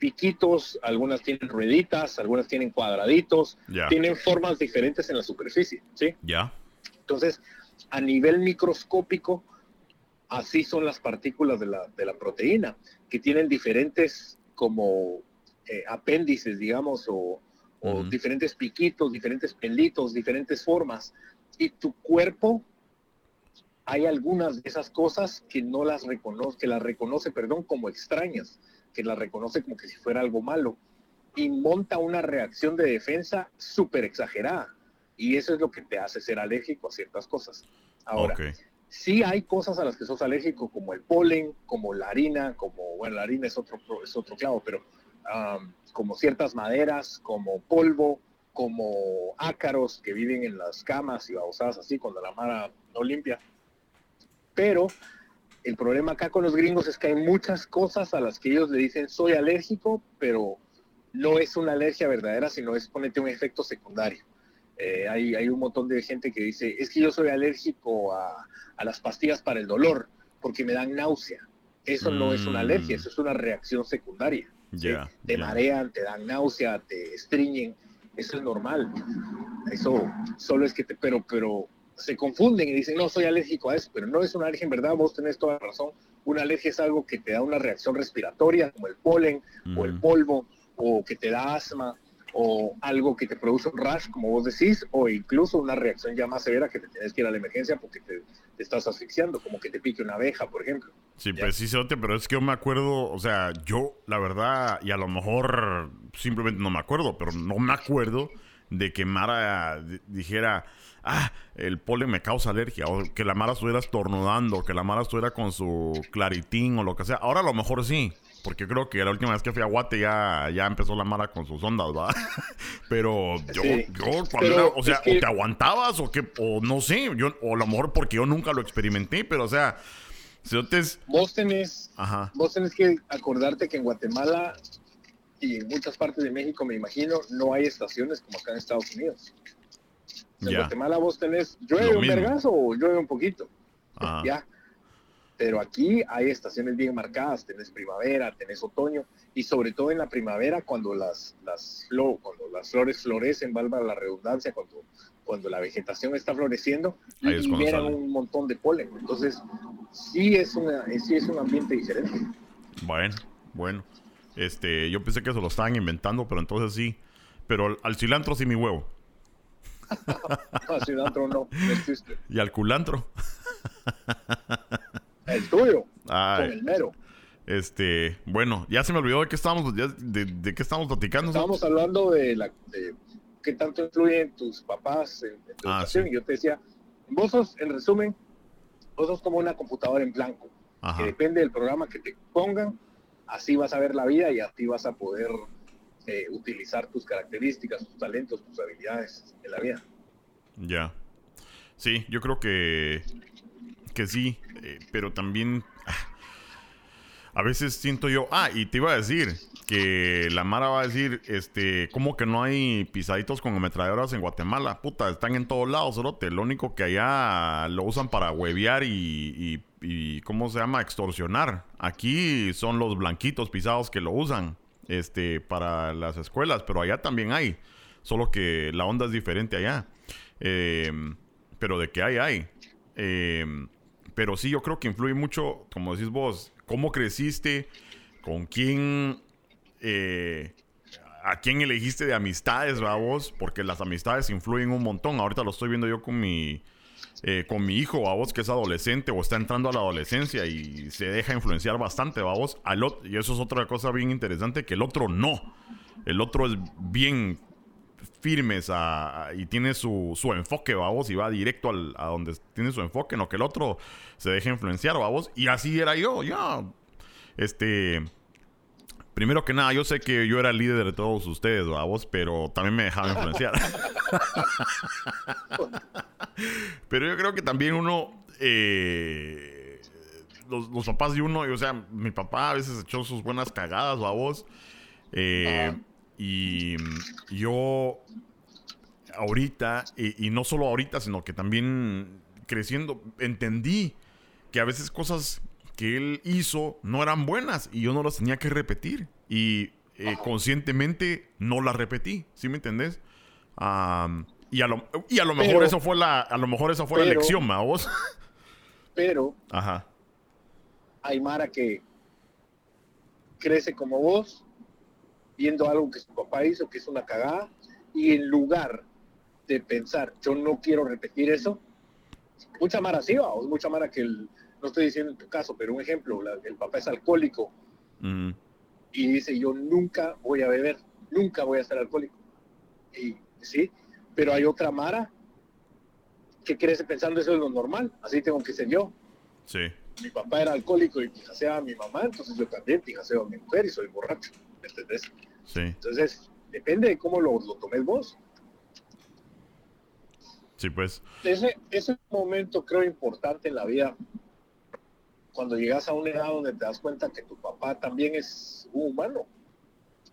piquitos, algunas tienen rueditas, algunas tienen cuadraditos, tienen formas diferentes en la superficie, ¿sí? Ya. Entonces, a nivel microscópico, así son las partículas de la, de la proteína, que tienen diferentes como eh, apéndices, digamos, o, diferentes piquitos, diferentes pelitos, diferentes formas. Y tu cuerpo, hay algunas de esas cosas que no las reconoce, que las reconoce, perdón, como extrañas, que las reconoce como que si fuera algo malo. Y monta una reacción de defensa súper exagerada. Y eso es lo que te hace ser alérgico a ciertas cosas. Ahora, sí hay cosas a las que sos alérgico, como el polen, como la harina, como, bueno, la harina es otro, es otro clavo, pero como ciertas maderas, como polvo, como ácaros que viven en las camas y babosadas así cuando la mara no limpia. Pero el problema acá con los gringos es que hay muchas cosas a las que ellos le dicen soy alérgico, pero no es una alergia verdadera, sino es ponerte un efecto secundario. Eh, hay, hay, un montón de gente que dice, es que yo soy alérgico a, a las pastillas para el dolor porque me dan náusea. Eso no es una alergia, mm. eso es una reacción secundaria te marean, te dan náusea, te estriñen, eso es normal. Eso solo es que te, pero, pero se confunden y dicen, no, soy alérgico a eso, pero no es una alergia en verdad, vos tenés toda la razón. Una alergia es algo que te da una reacción respiratoria, como el polen o el polvo, o que te da asma, o algo que te produce un rash, como vos decís, o incluso una reacción ya más severa que te tienes que ir a la emergencia porque te, estás asfixiando, como que te pique una abeja, por ejemplo. Sí, precisamente, pero es que yo me acuerdo, o sea, yo, la verdad, y a lo mejor simplemente no me acuerdo, pero no me acuerdo de que Mara dijera, ah, el polen me causa alergia, o que la Mara estuviera estornudando, que la Mara estuviera con su claritín o lo que sea. Ahora a lo mejor sí, porque creo que la última vez que fui a Guate ya, ya empezó la mara con sus ondas, ¿verdad? (laughs) Pero yo, yo cuando o sea, o te aguantabas o que, o no sé, yo, o a lo mejor porque yo nunca lo experimenté, pero o sea, si no te... Vos tenés, vos tenés que acordarte que en Guatemala y en muchas partes de México, me imagino, no hay estaciones como acá en Estados Unidos. En Guatemala vos tenés, llueve un vergazo o llueve un poquito. (laughs) Ya pero aquí hay estaciones bien marcadas, tenés primavera, tenés otoño, y sobre todo en la primavera cuando las, las, cuando las flores florecen, valga la redundancia, cuando, cuando la vegetación está floreciendo, y liberan un montón de polen. Entonces, sí es, una, sí es un ambiente diferente. Bueno, bueno. Este, yo pensé que eso lo estaban inventando, pero entonces sí. Pero al cilantro sí mi huevo. Al cilantro no, no existe. ¿Y al culantro? El tuyo. Con el mero. Este, bueno, ya se me olvidó de qué estábamos, de, de, qué estamos platicando. Estábamos hablando de, la, de qué tanto influyen tus papás en, tu ah, educación. Y yo te decía, vos sos, en resumen, vos sos como una computadora en blanco. Que depende del programa que te pongan, así vas a ver la vida y así vas a poder eh, utilizar tus características, tus talentos, tus habilidades en la vida. Ya. Sí, yo creo que, que sí, eh, pero también ah, a veces siento yo, ah, y te iba a decir que la Mara va a decir, este, ¿cómo que no hay pisaditos con ametralladoras en Guatemala? Puta, están en todos lados, cerote. Lo único que allá lo usan para huevear y, y, ¿cómo se llama? Extorsionar. Aquí son los blanquitos pisados que lo usan, este, para las escuelas, pero allá también hay. Solo que la onda es diferente allá. Eh, pero de que hay, hay. Eh, pero sí, yo creo que influye mucho, como decís vos, cómo creciste, con quién, eh, a quién elegiste de amistades, ¿va vos? Porque las amistades influyen un montón. Ahorita lo estoy viendo yo con mi, eh, con mi hijo, a vos que es adolescente o está entrando a la adolescencia y se deja influenciar bastante, ¿va vos? Al y eso es otra cosa bien interesante, que el otro no. El otro es bien firmes y tiene su, su enfoque, vamos, y va directo al, a donde tiene su enfoque, no que el otro se deje influenciar, vamos. Y así era yo, ya. Este. Primero que nada, yo sé que yo era el líder de todos ustedes, vamos, pero también me dejaba influenciar. (laughs) pero yo creo que también uno. Eh, los, papás de uno, o sea, mi papá a veces echó sus buenas cagadas, vamos. Eh, y yo ahorita, y, no solo ahorita, sino que también creciendo, entendí que a veces cosas que él hizo no eran buenas y yo no las tenía que repetir. Y eh, conscientemente no las repetí, ¿sí me entendés? Y, a lo, y a lo mejor eso fue la, a lo mejor esa fue la lección, vos. (laughs) Pero Ajá. hay Mara que crece como vos viendo algo que su papá hizo, que es una cagada, y en lugar de pensar, yo no quiero repetir eso, mucha mara sí va, o mucha mara que no estoy diciendo en tu caso, pero un ejemplo, el papá es alcohólico y dice, yo nunca voy a beber, nunca voy a ser alcohólico. Y sí, pero hay otra mara que crece pensando eso es lo normal, así tengo que ser yo. Sí. Mi papá era alcohólico y pijasea a mi mamá, entonces yo también pijaseo a mi mujer y soy borracho, ¿me entendés? Entonces, depende de cómo lo, lo tomes vos. Sí, pues. Ese, ese momento creo importante en la vida, cuando llegas a una edad donde te das cuenta que tu papá también es un humano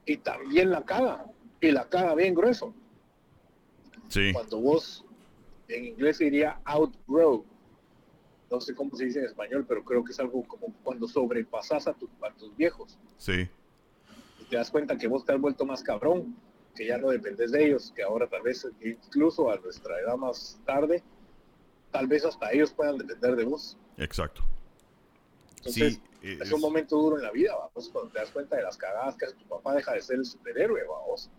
y también la caga, y la caga bien grueso. Sí. Cuando vos, en inglés diría outgrow, no sé cómo se dice en español, pero creo que es algo como cuando sobrepasas a, a tus viejos. Sí te das cuenta que vos te has vuelto más cabrón, que ya no dependes de ellos, que ahora tal vez incluso a nuestra edad más tarde, tal vez hasta ellos puedan depender de vos. Exacto. Entonces, eh, es, un momento duro en la vida, vamos, cuando te das cuenta de las cagadas que tu papá deja de ser el superhéroe, vamos.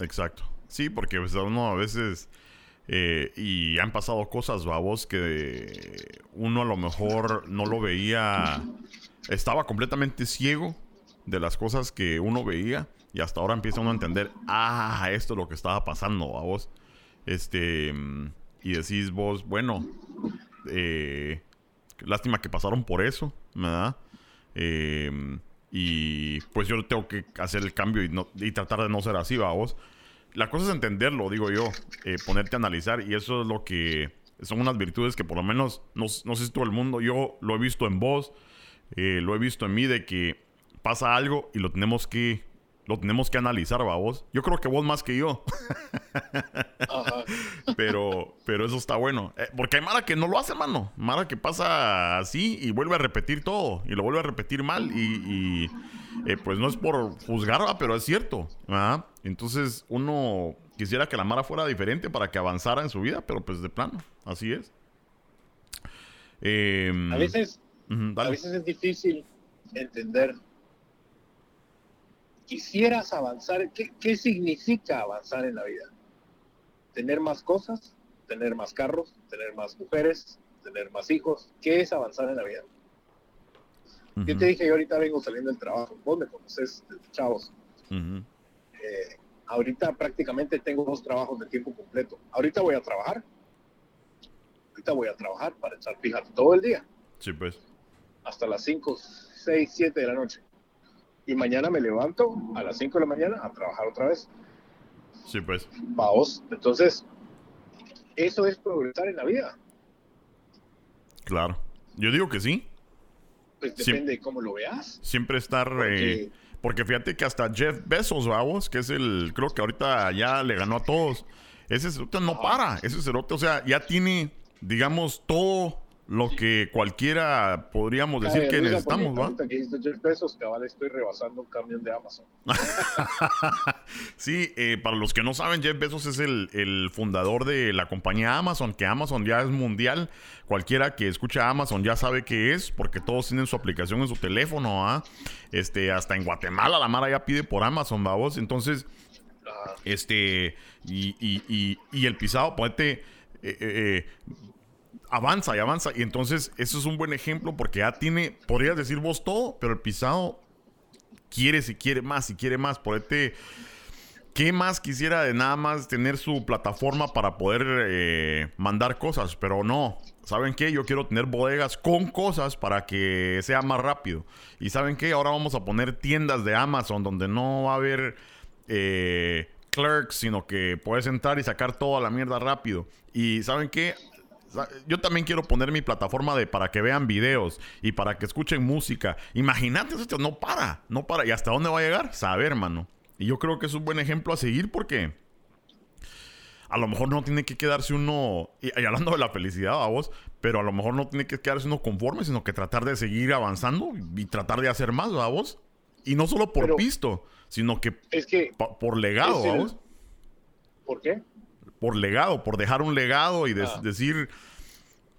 Exacto. Sí, porque pues, uno a veces... Eh, y han pasado cosas, babos, que uno a lo mejor no lo veía, estaba completamente ciego de las cosas que uno veía y hasta ahora empieza uno a entender, ah, esto es lo que estaba pasando a vos. Este, y decís vos, bueno, eh, lástima que pasaron por eso, ¿verdad? Eh, y pues yo tengo que hacer el cambio y, no, y tratar de no ser así, vos. La cosa es entenderlo, digo yo, eh, ponerte a analizar y eso es lo que son unas virtudes que por lo menos, no, no sé si todo el mundo, yo lo he visto en vos, lo he visto en mí de que pasa algo y lo tenemos que lo tenemos que analizar, vos. Yo creo que vos más que yo. pero, pero eso está bueno. Eh, porque hay Mara que no lo hace, mano. Mara que pasa así y vuelve a repetir todo. Y lo vuelve a repetir mal. Y, eh, pues no es por juzgar, pero es cierto. Entonces uno quisiera que la Mara fuera diferente para que avanzara en su vida, pero pues de plano. Así es. Em, a veces, a veces es difícil entender quisieras avanzar, ¿qué, significa avanzar en la vida? Tener más cosas, tener más carros, tener más mujeres, tener más hijos. ¿Qué es avanzar en la vida? Yo te dije, yo ahorita vengo saliendo del trabajo, vos me conoces chavos. Eh, ahorita prácticamente tengo dos trabajos de tiempo completo. Ahorita voy a trabajar. Ahorita voy a trabajar para echar pija todo el día. Sí, pues. Hasta las 5, 6, 7 de la noche y mañana me levanto a las 5 de la mañana a trabajar otra vez. Sí, pues. Vamos, entonces, eso es progresar en la vida. Claro. Yo digo que sí. Pues depende de cómo lo veas. Siempre estar... Eh, porque... fíjate que hasta Jeff Bezos, vamos, que es el... Creo que ahorita ya le ganó a todos. Ese cerote no para. Ese cerote, o sea, ya tiene, digamos, todo lo que cualquiera podríamos decir que necesitamos, ¿va? Que Jeff Bezos, cabal, estoy rebasando un camión de Amazon. (laughs) sí, eh, para los que no saben, Jeff Bezos es el, fundador de la compañía Amazon, que Amazon ya es mundial. Cualquiera que escucha Amazon ya sabe qué es, porque todos tienen su aplicación en su teléfono, ¿ah? Este, hasta en Guatemala la Mara ya pide por Amazon, vamos. Entonces, este, y, y, y, el pisado, ponete... Eh, eh, eh avanza y avanza. Y entonces, eso es un buen ejemplo porque ya tiene, podrías decir vos todo, pero el pisado quiere si quiere más, y quiere más. Por este, ¿qué más quisiera de nada más tener su plataforma para poder eh, mandar cosas? Pero no. ¿Saben qué? Yo quiero tener bodegas con cosas para que sea más rápido. Y ¿saben qué? Ahora vamos a poner tiendas de Amazon donde no va a haber eh, clerks, sino que puedes entrar y sacar toda la mierda rápido. Y ¿saben qué? Yo también quiero poner mi plataforma de para que vean videos y para que escuchen música. Imagínate, esto no para, no para. ¿Y hasta dónde va a llegar? Saber, hermano. Y yo creo que es un buen ejemplo a seguir porque a lo mejor no tiene que quedarse uno, y, hablando de la felicidad a vos, pero a lo mejor no tiene que quedarse uno conforme, sino que tratar de seguir avanzando y, tratar de hacer más a vos. Y no solo por pisto, sino que, es que por legado, a vos. ¿Por qué? Por legado, por dejar un legado y ah. decir,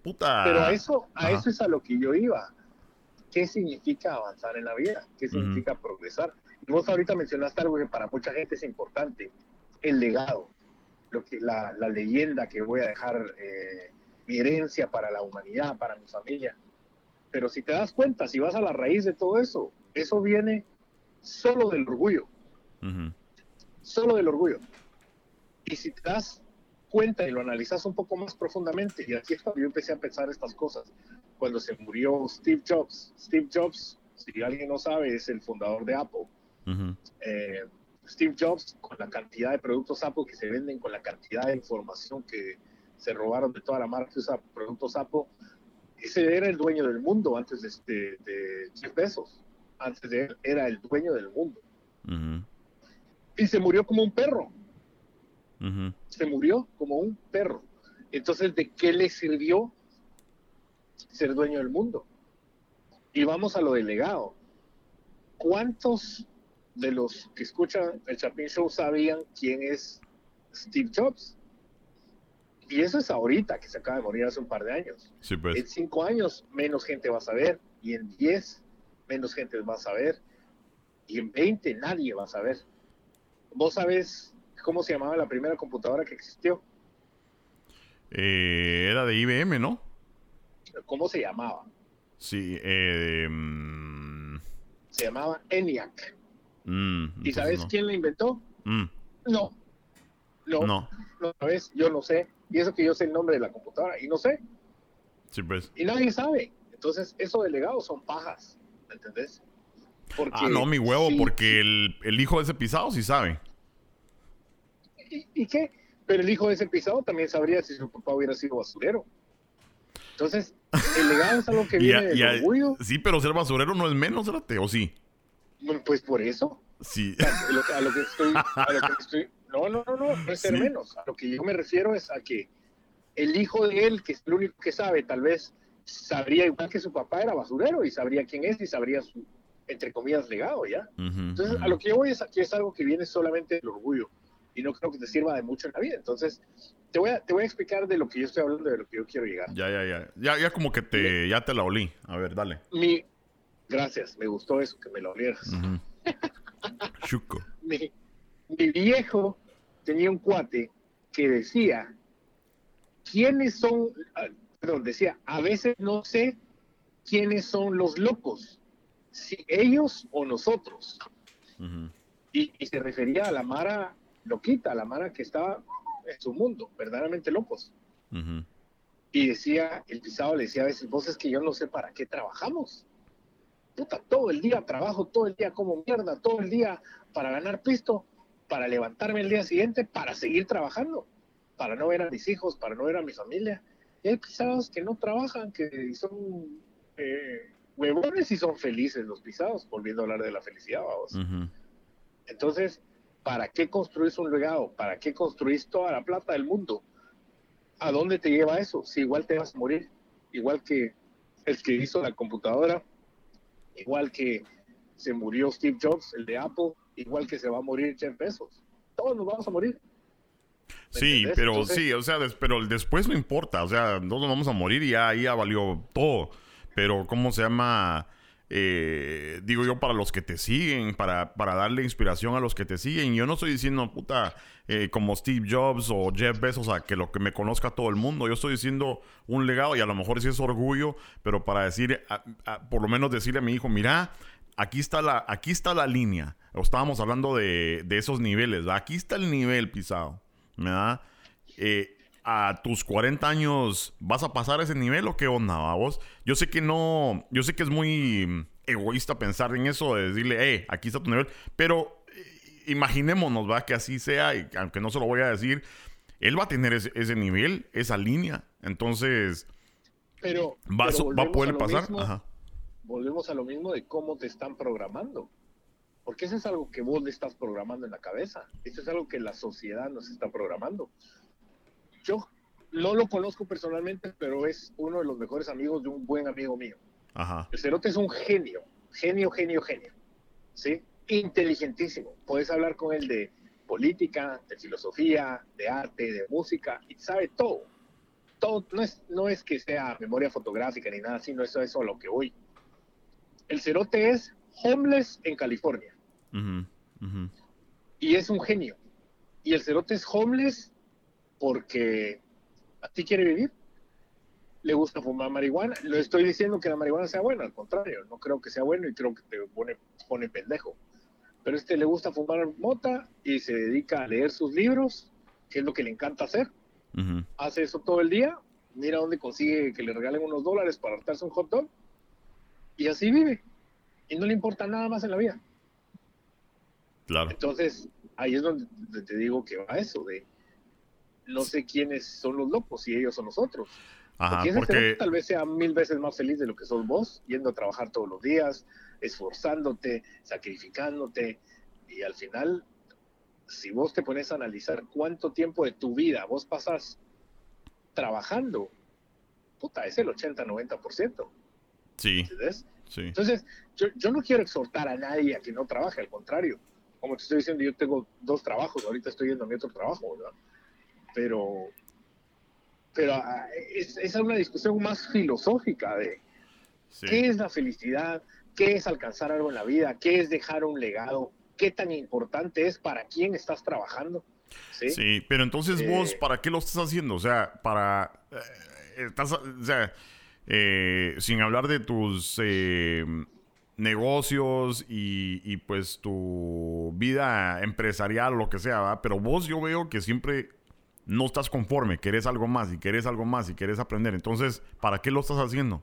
puta. Pero a eso, a eso es a lo que yo iba. ¿Qué significa avanzar en la vida? ¿Qué significa progresar? Y vos ahorita mencionaste algo que para mucha gente es importante, el legado, lo que, la, la leyenda que voy a dejar, eh, mi herencia para la humanidad, para mi familia. Pero si te das cuenta, si vas a la raíz de todo eso, eso viene solo del orgullo. Solo del orgullo. Y si te das cuenta y lo analizas un poco más profundamente, y aquí es cuando yo empecé a pensar estas cosas, cuando se murió Steve Jobs. Steve Jobs, si alguien no sabe, es el fundador de Apple. Eh, Steve Jobs, con la cantidad de productos Apple que se venden, con la cantidad de información que se robaron de toda la marca que usa productos Apple, ese era el dueño del mundo antes de, de, Jeff Bezos. Antes de él, era el dueño del mundo. Y se murió como un perro se murió como un perro. Entonces, ¿de qué le sirvió ser dueño del mundo? Y vamos a lo delegado. ¿Cuántos de los que escuchan el Chapin Show sabían quién es Steve Jobs? Y eso es ahorita, que se acaba de morir hace un par de años. Pues. En cinco años, menos gente va a saber. Y en diez, menos gente va a saber. Y en veinte, nadie va a saber. Vos sabés ¿Cómo se llamaba la primera computadora que existió? Eh, era de IBM, ¿no? ¿Cómo se llamaba? Sí, eh, mm. se llamaba ENIAC. Mm, ¿Y sabes quién la inventó? Mm. No. No. No. No sabes, yo no sé. Y eso que yo sé el nombre de la computadora y no sé. Sí, pues. Y nadie sabe. Entonces, eso de legado son pajas. ¿Me entendés? ah, no, mi huevo, porque el, el, hijo de ese pisado sí sabe. ¿Y, qué? Pero el hijo de ese pisado también sabría si su papá hubiera sido basurero. Entonces, el legado es algo que (laughs) viene del orgullo. Sí, pero ser basurero no es menos, ¿o sí? Pues por eso. Sí. a, lo que estoy, (laughs) no, no, no, no, no es ser menos. A lo que yo me refiero es a que el hijo de él, que es el único que sabe, tal vez sabría igual que su papá era basurero y sabría quién es y sabría su, entre comillas, legado, ¿ya? Entonces, a lo que yo voy es aquí es algo que viene solamente del orgullo y no creo que te sirva de mucho en la vida. Entonces, te voy a, te voy a explicar de lo que yo estoy hablando, de lo que yo quiero llegar. Ya, ya, ya. Ya, ya como que te, ya te la olí. A ver, dale. Mi, gracias, me gustó eso, que me lo olieras. (laughs) Chuco. mi, mi viejo tenía un cuate que decía, ¿quiénes son? Ah, perdón, decía, a veces no sé quiénes son los locos, si ellos o nosotros. y, y, se refería a la Mara loquita, la mara que estaba en su mundo, verdaderamente locos. Y decía, el pisado le decía a veces, vos es que yo no sé para qué trabajamos. Puta, todo el día trabajo, todo el día como mierda, todo el día para ganar pisto, para levantarme el día siguiente, para seguir trabajando, para no ver a mis hijos, para no ver a mi familia. Y hay pisados que no trabajan, que son eh, huevones y son felices los pisados, volviendo a hablar de la felicidad, vamos. Entonces, ¿para qué construís un legado? ¿Para qué construís toda la plata del mundo? ¿A dónde te lleva eso? Si igual te vas a morir, igual que el que hizo la computadora, igual que se murió Steve Jobs, el de Apple, igual que se va a morir Jeff Bezos. Todos nos vamos a morir. Sí, pero sí, o sea, pero después no importa, o sea, no nos vamos a morir y ya ahí ya valió todo. Pero, ¿cómo se llama? Eh, digo yo, para los que te siguen, para, para darle inspiración a los que te siguen. Yo no estoy diciendo, puta, eh, como Steve Jobs o Jeff Bezos, sea, que lo que me conozca todo el mundo. Yo estoy diciendo un legado y a lo mejor sí es orgullo, pero para decir, por lo menos decirle a mi hijo, mira, aquí está la, aquí está la línea. estábamos hablando de, de esos niveles, Aquí está el nivel pisado, ¿verdad? Eh, a tus 40 años vas a pasar ese nivel o qué onda, vos? Yo sé que no, yo sé que es muy egoísta pensar en eso, de decirle, hey, aquí está tu nivel, pero eh, imaginémonos, va, que así sea, y aunque no se lo voy a decir, él va a tener ese, nivel, esa línea, entonces, pero, va, a poder pasar. Volvemos a lo mismo de cómo te están programando. Porque eso es algo que vos le estás programando en la cabeza. Eso es algo que la sociedad nos está programando yo no lo conozco personalmente, pero es uno de los mejores amigos de un buen amigo mío. El Cerote es un genio, genio, genio, genio. ¿Sí? Inteligentísimo. Puedes hablar con él de política, de filosofía, de arte, de música, y sabe todo. Todo, no es, no es que sea memoria fotográfica ni nada así, no es eso a lo que voy. El Cerote es homeless en California. Y es un genio. Y el Cerote es homeless porque ti quiere vivir. Le gusta fumar marihuana. No estoy diciendo que la marihuana sea buena, al contrario, no creo que sea bueno y creo que te pone, pone pendejo. Pero este le gusta fumar mota y se dedica a leer sus libros, que es lo que le encanta hacer. Hace eso todo el día, mira dónde consigue que le regalen unos dólares para hartarse un hot dog y así vive. Y no le importa nada más en la vida. Claro. Entonces, ahí es donde te digo que va eso, de no sé quiénes son los locos, si ellos son nosotros. Ajá, porque, tal vez sea mil veces más feliz de lo que sos vos, yendo a trabajar todos los días, esforzándote, sacrificándote, y al final, si vos te pones a analizar cuánto tiempo de tu vida vos pasas trabajando, puta, es el 80-90%. Sí. Sí. Entonces, yo, yo no quiero exhortar a nadie a que no trabaje, al contrario. Como te estoy diciendo, yo tengo dos trabajos, ahorita estoy yendo a mi otro trabajo, ¿verdad? Pero, pero ah, es, es una discusión más filosófica de qué es la felicidad, qué es alcanzar algo en la vida, qué es dejar un legado, qué tan importante es para quién estás trabajando. Sí, pero entonces vos, eh, ¿para qué lo estás haciendo? O sea, para... Eh, estás, o sea, eh, sin hablar de tus negocios y, y, pues tu vida empresarial, lo que sea, ¿va? pero vos yo veo que siempre no estás conforme, querés algo más y querés algo más y querés aprender. Entonces, ¿para qué lo estás haciendo?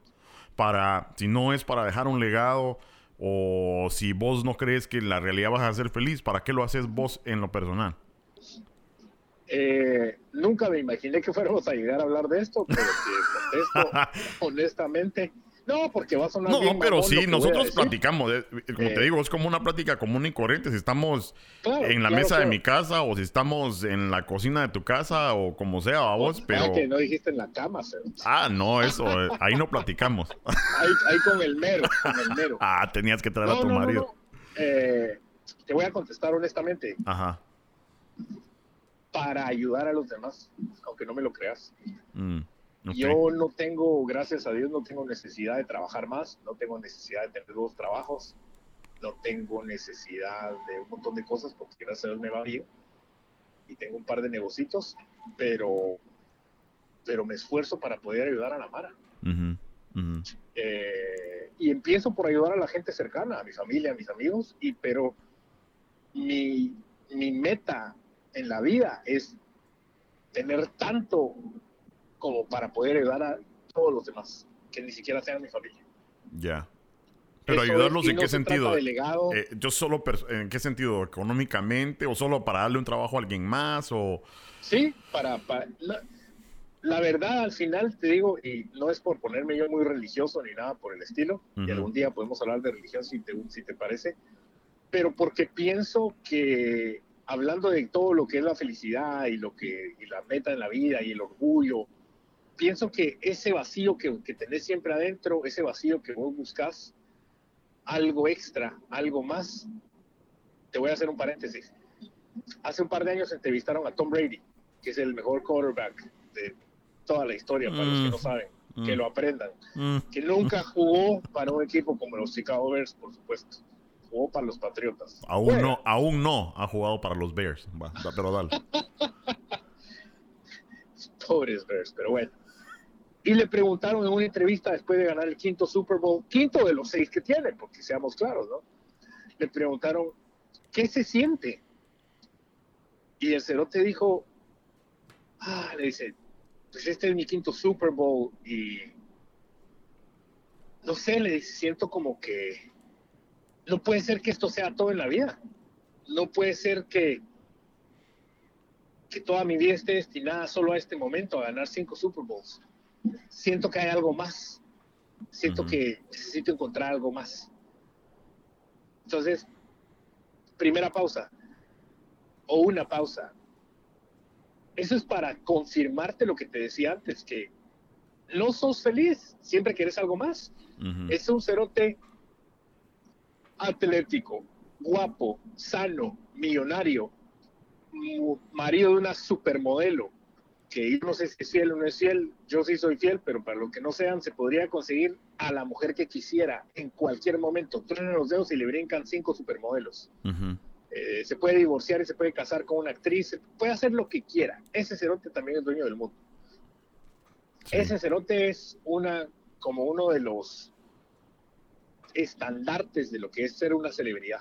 Para, si no es para dejar un legado o si vos no crees que en la realidad vas a ser feliz, ¿para qué lo haces vos en lo personal? Eh, nunca me imaginé que fuéramos a llegar a hablar de esto, pero (laughs) honestamente, no, porque va a sonar No, pero sí, nosotros platicamos. como te eh, digo, es como una plática común y corriente. Si estamos en la mesa de mi casa o si estamos en la cocina de tu casa o como sea, a vos, pero... que no dijiste en la cama, Ah, no, eso, eh, ahí no platicamos. (laughs) ahí, con el mero, con el mero. Ah, tenías que traer a tu marido. Eh, te voy a contestar honestamente. Ajá. Para ayudar a los demás, aunque no me lo creas. Mm. Yo no tengo, gracias a Dios, no tengo necesidad de trabajar más, no tengo necesidad de tener dos trabajos, no tengo necesidad de un montón de cosas porque gracias a Dios me va bien y tengo un par de negocios, pero, pero me esfuerzo para poder ayudar a la Mara. Eh, y empiezo por ayudar a la gente cercana, a mi familia, a mis amigos, y pero mi, mi meta en la vida es tener tanto como para poder ayudar a todos los demás, que ni siquiera sean mi familia. Ya. Pero ayudarlos en qué sentido? Eh, yo solo en qué sentido, económicamente o solo para darle un trabajo a alguien más o Sí, para, la verdad, al final te digo, y no es por ponerme yo muy religioso ni nada por el estilo, y algún día podemos hablar de religión si te, si te parece, pero porque pienso que hablando de todo lo que es la felicidad y lo que y la meta en la vida y el orgullo, pienso que ese vacío que, que tenés siempre adentro, ese vacío que vos buscas, algo extra, algo más. Te voy a hacer un paréntesis. Hace un par de años entrevistaron a Tom Brady, que es el mejor quarterback de toda la historia, para los que no mm. saben, que mm. lo aprendan. Mm. Que nunca jugó para un equipo como los Chicago Bears, por supuesto. Jugó para los Patriotas. Aún no, aún no ha jugado para los Bears. pero dale. (laughs) Pobres Bears, pero bueno. Y le preguntaron en una entrevista después de ganar el quinto Super Bowl, quinto de los seis que tiene, porque seamos claros, ¿no? Le preguntaron, ¿qué se siente? Y el cerote dijo, ah, le dice, pues este es mi quinto Super Bowl y no sé, le dice, siento como que no puede ser que esto sea todo en la vida. No puede ser que, que toda mi vida esté destinada solo a este momento, a ganar cinco Super Bowls siento que hay algo más. Siento que necesito encontrar algo más. Entonces, primera pausa o una pausa. Eso es para confirmarte lo que te decía antes, que no sos feliz, siempre quieres algo más. Es un cerote atlético, guapo, sano, millonario, marido de una supermodelo, que yo no sé si es fiel o no es fiel, yo sí soy fiel, pero para lo que no sean, se podría conseguir a la mujer que quisiera en cualquier momento. Truenen los dedos y le brincan cinco supermodelos. Eh, se puede divorciar y se puede casar con una actriz, puede hacer lo que quiera. Ese cerote también es dueño del mundo. Ese cerote es una, como uno de los estandartes de lo que es ser una celebridad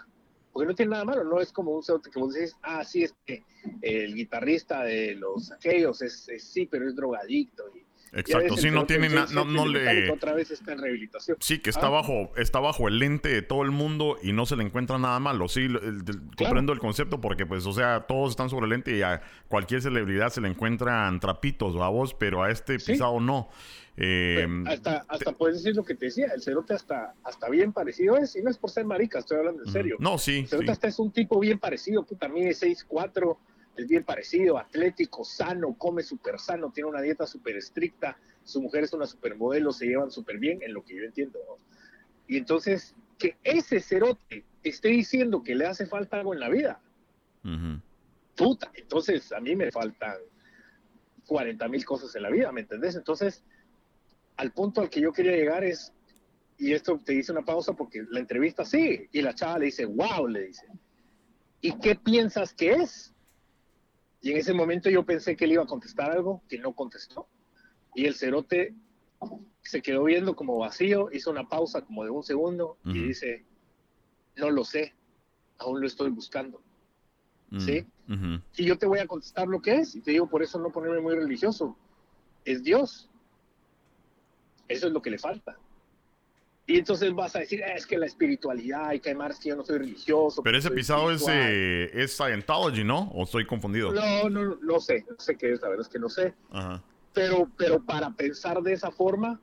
porque no tiene nada malo, no es como un cerote que vos decís, ah, sí, es que el guitarrista de los aquellos es, sí, pero es drogadicto. Y, Exacto, sí, no tiene nada, no, le... Otra vez está en rehabilitación. Sí, que está, ah. bajo, está bajo el lente de todo el mundo y no se le encuentra nada malo. Sí, comprendo el concepto porque, pues, o sea, todos están sobre el lente y a cualquier celebridad se le encuentran trapitos, a vos, pero a este pisado no. Eh, hasta hasta puedes decir lo que te decía, el cerote hasta, hasta bien parecido es, y no es por ser marica, estoy hablando en serio. No, sí. El cerote hasta es un tipo bien parecido, puta, mide 6'4", es bien parecido, atlético, sano, come súper sano, tiene una dieta súper estricta, su mujer es una supermodelo, se llevan súper bien, en lo que yo entiendo. Y entonces, que ese cerote esté diciendo que le hace falta algo en la vida, puta, entonces a mí me faltan 40 mil cosas en la vida, ¿me entendés? Entonces, al punto al que yo quería llegar es, y esto te dice una pausa porque la entrevista sigue, y la chava le dice, wow, le dice, ¿y qué piensas que es? Y en ese momento yo pensé que él iba a contestar algo, que no contestó, y el cerote se quedó viendo como vacío, hizo una pausa como de un segundo y dice, no lo sé, aún lo estoy buscando. ¿Sí? Y yo te voy a contestar lo que es, y te digo, por eso no ponerme muy religioso, es Dios. Eso es lo que le falta. Y entonces vas a decir, es que la espiritualidad, y que además que yo no soy religioso. Pero ese pisado es, eh, es Scientology, ¿no? ¿O estoy confundido? No, no, no sé, no sé qué es, la verdad es que no sé. Pero, pero para pensar de esa forma,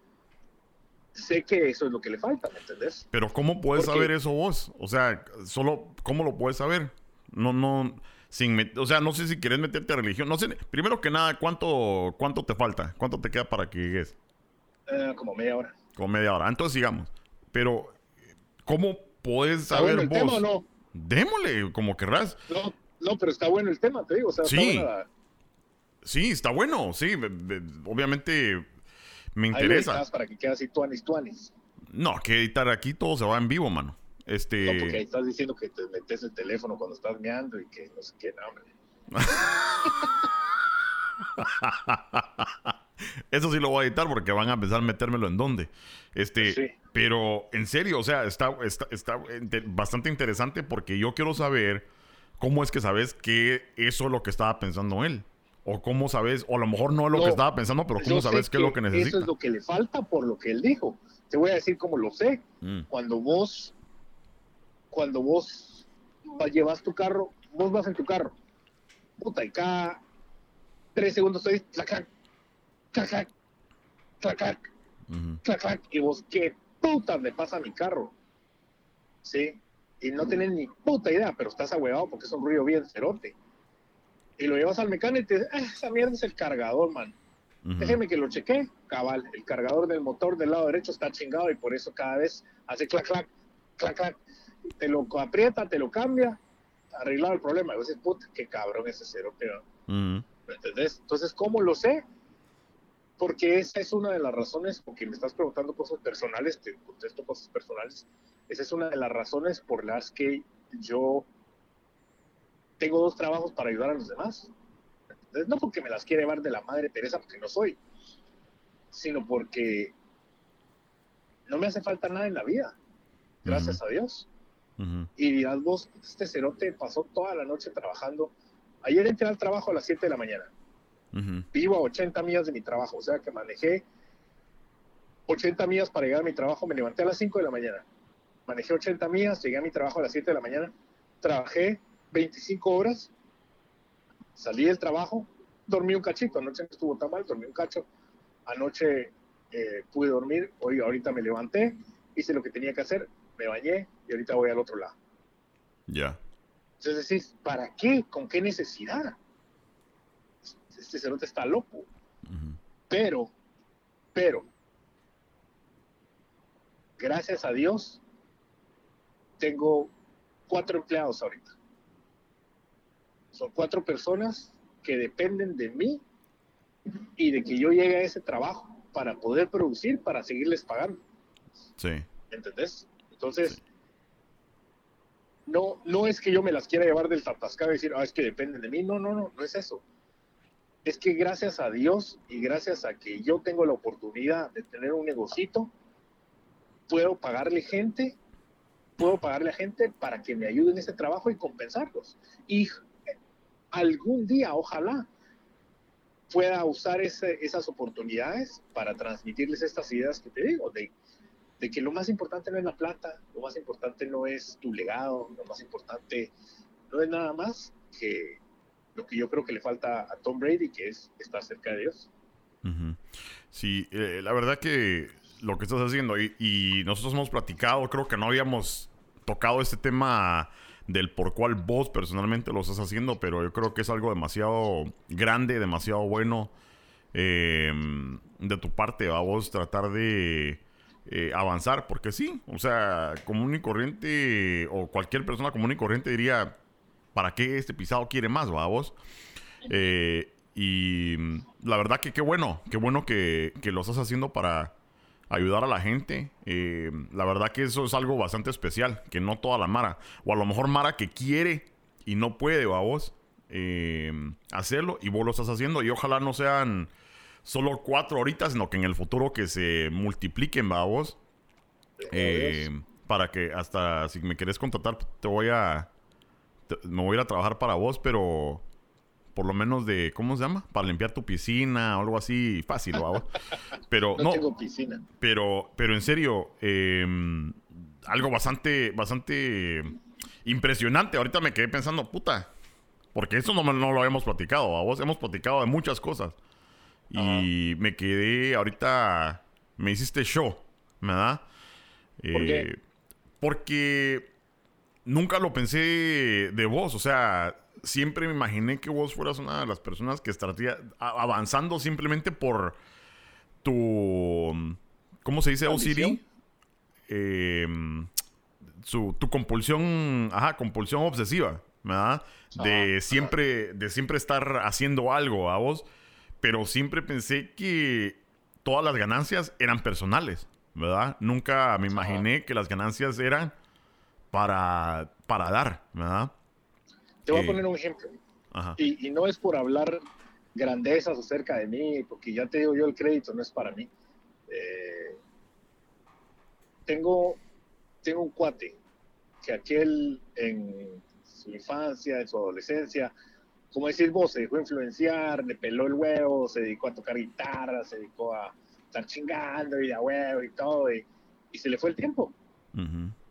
sé que eso es lo que le falta, ¿me entendés? Pero ¿cómo puedes saber eso vos? O sea, solo, ¿cómo lo puedes saber? No, no, sin, o sea, no sé si quieres meterte a religión. No sé, primero que nada, ¿cuánto, cuánto te falta? ¿Cuánto te queda para que llegues? Eh, como media hora. Como media hora. Entonces sigamos. Pero, ¿cómo puedes saber bueno el Tema, no? Démosle, como querrás. No, no, pero está bueno el tema, te digo. O sea, sí. Sí, está bueno, sí. Obviamente me interesa. para que quede así tuanis, tuanis. No, que editar aquí todo se va en vivo, mano. Este... No, porque ahí estás diciendo que te metes el teléfono cuando estás meando y que no sé qué, no, hombre. (laughs) (laughs) Eso sí lo voy a editar porque van a empezar a metérmelo en dónde. Este, pero en serio, o sea, está, está, bastante interesante porque yo quiero saber cómo es que sabes que eso es lo que estaba pensando él. O cómo sabes, o a lo mejor no es lo que estaba pensando, pero cómo sabes qué es lo que necesita. Eso es lo que le falta por lo que él dijo. Te voy a decir cómo lo sé. Mm. Cuando vos, cuando vos llevas tu carro, vos vas en tu carro. Puta, y cada tres segundos clac, clac, clac, clac, clac, y vos, ¿qué puta me pasa a mi carro? ¿Sí? Y no tenés ni puta idea, pero estás ahuevado porque es un ruido bien cerote. Y lo llevas al mecánico y te dice, ah, esa mierda es el cargador, man. Déjeme que lo cheque, cabal. El cargador del motor del lado derecho está chingado y por eso cada vez hace clac, clac, clac, clac. Te lo aprieta, te lo cambia, arreglado el problema. Y vos dices, puta, qué cabrón ese cero, pero. ¿Me entendés? Entonces, ¿cómo lo sé? Porque esa es una de las razones, porque me estás preguntando cosas personales, te contesto cosas personales. Esa es una de las razones por las que yo tengo dos trabajos para ayudar a los demás. Entonces, no porque me las quiera llevar de la madre Teresa, porque no soy, sino porque no me hace falta nada en la vida, gracias a Dios. Y dirás vos, este cerote pasó toda la noche trabajando. Ayer entré al trabajo a las 7 de la mañana. Vivo a 80 millas de mi trabajo, o sea que manejé 80 millas para llegar a mi trabajo. Me levanté a las 5 de la mañana. Manejé 80 millas, llegué a mi trabajo a las 7 de la mañana. Trabajé 25 horas, salí del trabajo, dormí un cachito. Anoche no estuvo tan mal, dormí un cacho. Anoche eh, pude dormir, hoy ahorita me levanté, hice lo que tenía que hacer, me bañé y ahorita voy al otro lado. Ya. Entonces decís, ¿para qué? ¿Con qué necesidad? Este cerote está loco. Pero, pero, gracias a Dios, tengo cuatro empleados ahorita. Son cuatro personas que dependen de mí y de que yo llegue a ese trabajo para poder producir, para seguirles pagando. Sí. ¿Entendés? Entonces, no, no es que yo me las quiera llevar del tatascado y decir, ah, es que dependen de mí. No, no, no, no es eso. Es que gracias a Dios y gracias a que yo tengo la oportunidad de tener un negocito, puedo pagarle gente, puedo pagarle a gente para que me ayuden en ese trabajo y compensarlos. Y algún día, ojalá, pueda usar esas oportunidades para transmitirles estas ideas que te digo, de de que lo más importante no es la plata, lo más importante no es tu legado, lo más importante no es nada más que lo que yo creo que le falta a Tom Brady, que es estar cerca de Dios. Sí, eh, la verdad que lo que estás haciendo, y, nosotros hemos platicado, creo que no habíamos tocado este tema del por cuál vos personalmente lo estás haciendo, pero yo creo que es algo demasiado grande, demasiado bueno eh, de tu parte, a vos tratar de eh, avanzar, porque sí, o sea, común y corriente, o cualquier persona común y corriente diría, ¿para qué este pisado quiere más, vamos? Eh, y la verdad que qué bueno, qué bueno que, lo estás haciendo para ayudar a la gente. Eh, la verdad que eso es algo bastante especial, que no toda la Mara, o a lo mejor Mara que quiere y no puede, vamos, hacerlo, y vos lo estás haciendo, y ojalá no sean solo cuatro horitas, sino que en el futuro que se multipliquen, vamos. Eh, para que hasta si me querés contratar, te voy a. me voy a ir a trabajar para vos, pero. Por lo menos de. ¿Cómo se llama? Para limpiar tu piscina o algo así. Fácil, vamos. (laughs) Pero. no, tengo piscina. Pero, pero en serio. Em, algo bastante. Bastante. Impresionante. Ahorita me quedé pensando, puta. Porque eso no, no lo habíamos platicado. A vos hemos platicado de muchas cosas. Y me quedé, ahorita me hiciste show, ¿verdad? ¿Por qué? Eh, porque nunca lo pensé de vos, o sea, siempre me imaginé que vos fueras una de las personas que estaría avanzando simplemente por tu, ¿cómo se dice? OCD. Eh, su, tu compulsión, ajá, compulsión obsesiva, ¿verdad? De siempre, de siempre estar haciendo algo a vos pero siempre pensé que todas las ganancias eran personales, ¿verdad? Nunca me imaginé que las ganancias eran para, para dar, ¿verdad? Te voy a eh, poner un ejemplo. Y, no es por hablar grandezas acerca de mí, porque ya te digo yo, el crédito no es para mí. Eh, tengo, tengo un cuate que aquel en su infancia, en su adolescencia, como decís vos, se dejó influenciar, le peló el huevo, se dedicó a tocar guitarra, se dedicó a estar chingando y de huevo y todo, y, se le fue el tiempo.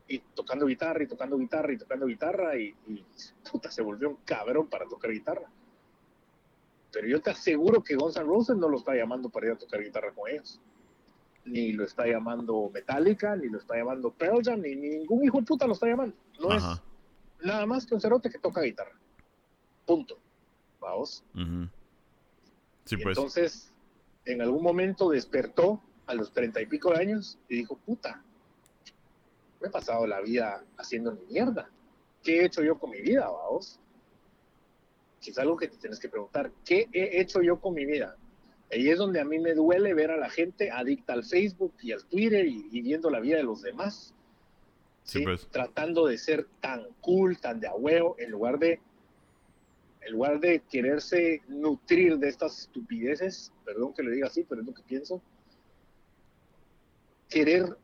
Y tocando guitarra, y tocando guitarra, y tocando guitarra, y, puta, se volvió un cabrón para tocar guitarra. Pero yo te aseguro que Guns N' Roses no lo está llamando para ir a tocar guitarra con ellos. Ni lo está llamando Metallica, ni lo está llamando Pearl Jam, ni, ningún hijo de puta lo está llamando. No es nada más que un cerote que toca guitarra. Punto. Vamos. sí, pues. Entonces, en algún momento despertó a los treinta y pico de años y dijo, puta, me he pasado la vida haciendo mi mierda. ¿Qué he hecho yo con mi vida, vamos? es algo que te tienes que preguntar. ¿Qué he hecho yo con mi vida? Ahí es donde a mí me duele ver a la gente adicta al Facebook y al Twitter y, viendo la vida de los demás. ¿sí? Pues. Tratando de ser tan cool, tan de ahuevo, en lugar de en lugar de quererse nutrir de estas estupideces, perdón que le diga así, pero es lo que pienso, querer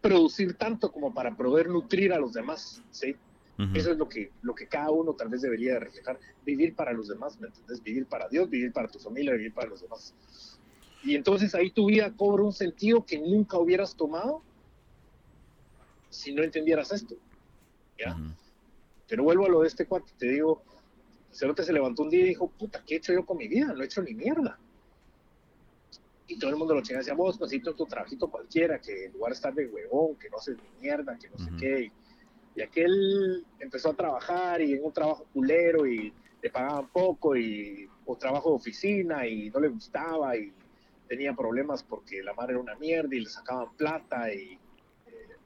producir tanto como para poder nutrir a los demás, ¿sí? Eso es lo que, lo que cada uno tal vez debería reflejar. Vivir para los demás, ¿me entiendes? Vivir para Dios, vivir para tu familia, vivir para los demás. Y entonces ahí tu vida cobra un sentido que nunca hubieras tomado si no entendieras esto. ¿ya? Pero vuelvo a lo de este cuate, te digo, Cerote se levantó un día y dijo, puta, ¿qué he hecho yo con mi vida? No he hecho ni mierda. Y todo el mundo lo chingaba, decía, vos, pues, tu trabajito cualquiera, que en lugar de estar de huevón, que no haces ni mierda, que no sé qué. Y aquel empezó a trabajar y en un trabajo culero y le pagaban poco y o trabajo de oficina y no le gustaba y tenía problemas porque la madre era una mierda y le sacaban plata y eh,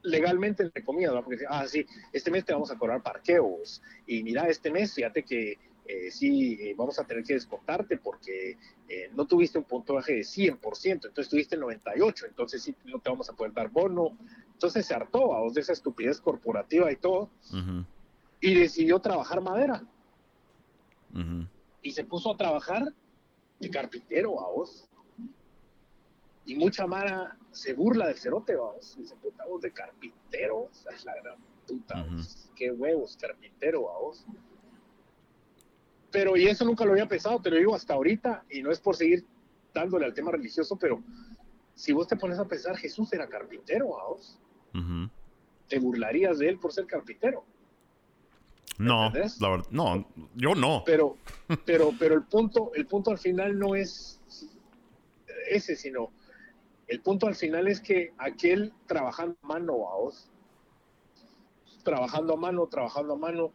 legalmente le comía, ¿no? porque decía, ah, sí, este mes te vamos a cobrar parqueos y mira, este mes fíjate que eh, sí, eh, vamos a tener que descontarte porque no tuviste un puntaje de 100%, entonces tuviste 98, entonces sí, no te vamos a poder dar bono, entonces se hartó a vos de esa estupidez corporativa y todo. Y decidió trabajar madera. Y se puso a trabajar de carpintero a vos. Y mucha mara se burla de cerote, vos. Dice, puta, vos de carpintero. es la gran puta, Qué huevos, carpintero, a vos. Pero, y eso nunca lo había pensado, te lo digo hasta ahorita, y no es por seguir dándole al tema religioso, pero si vos te pones a pensar, Jesús era carpintero, a vos te burlarías de él por ser carpintero. No, la verdad, no, yo no. Pero, pero, pero el punto, el punto al final no es ese, sino el punto al final es que aquel trabajando a mano a vos, trabajando a mano, trabajando a mano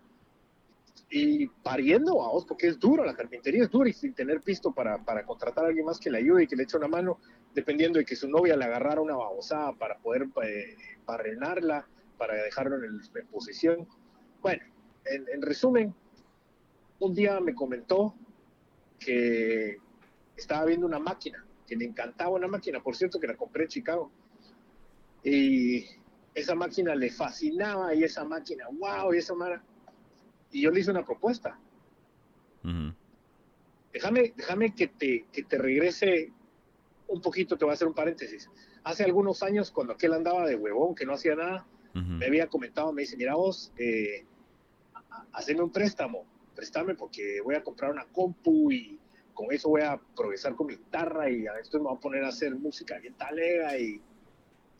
y pariendo a vos, porque es duro, la carpintería es dura y sin tener pisto para, para contratar a alguien más que le ayude y que le eche una mano, dependiendo de que su novia le agarrara una babosada para poder eh, barrenarla, para dejarlo en, el, posición. Bueno, en, resumen, un día me comentó que estaba viendo una máquina, que le encantaba una máquina, por cierto, que la compré en Chicago. Y esa máquina le fascinaba y esa máquina, wow, y esa máquina. Y yo le hice una propuesta. Déjame, déjame que te, que te regrese un poquito, te voy a hacer un paréntesis. Hace algunos años, cuando aquel andaba de huevón, que no hacía nada, me había comentado, me dice, mira vos, eh, haceme un préstamo, préstame porque voy a comprar una compu y con eso voy a progresar con mi guitarra y a esto me voy a poner a hacer música bien talega y,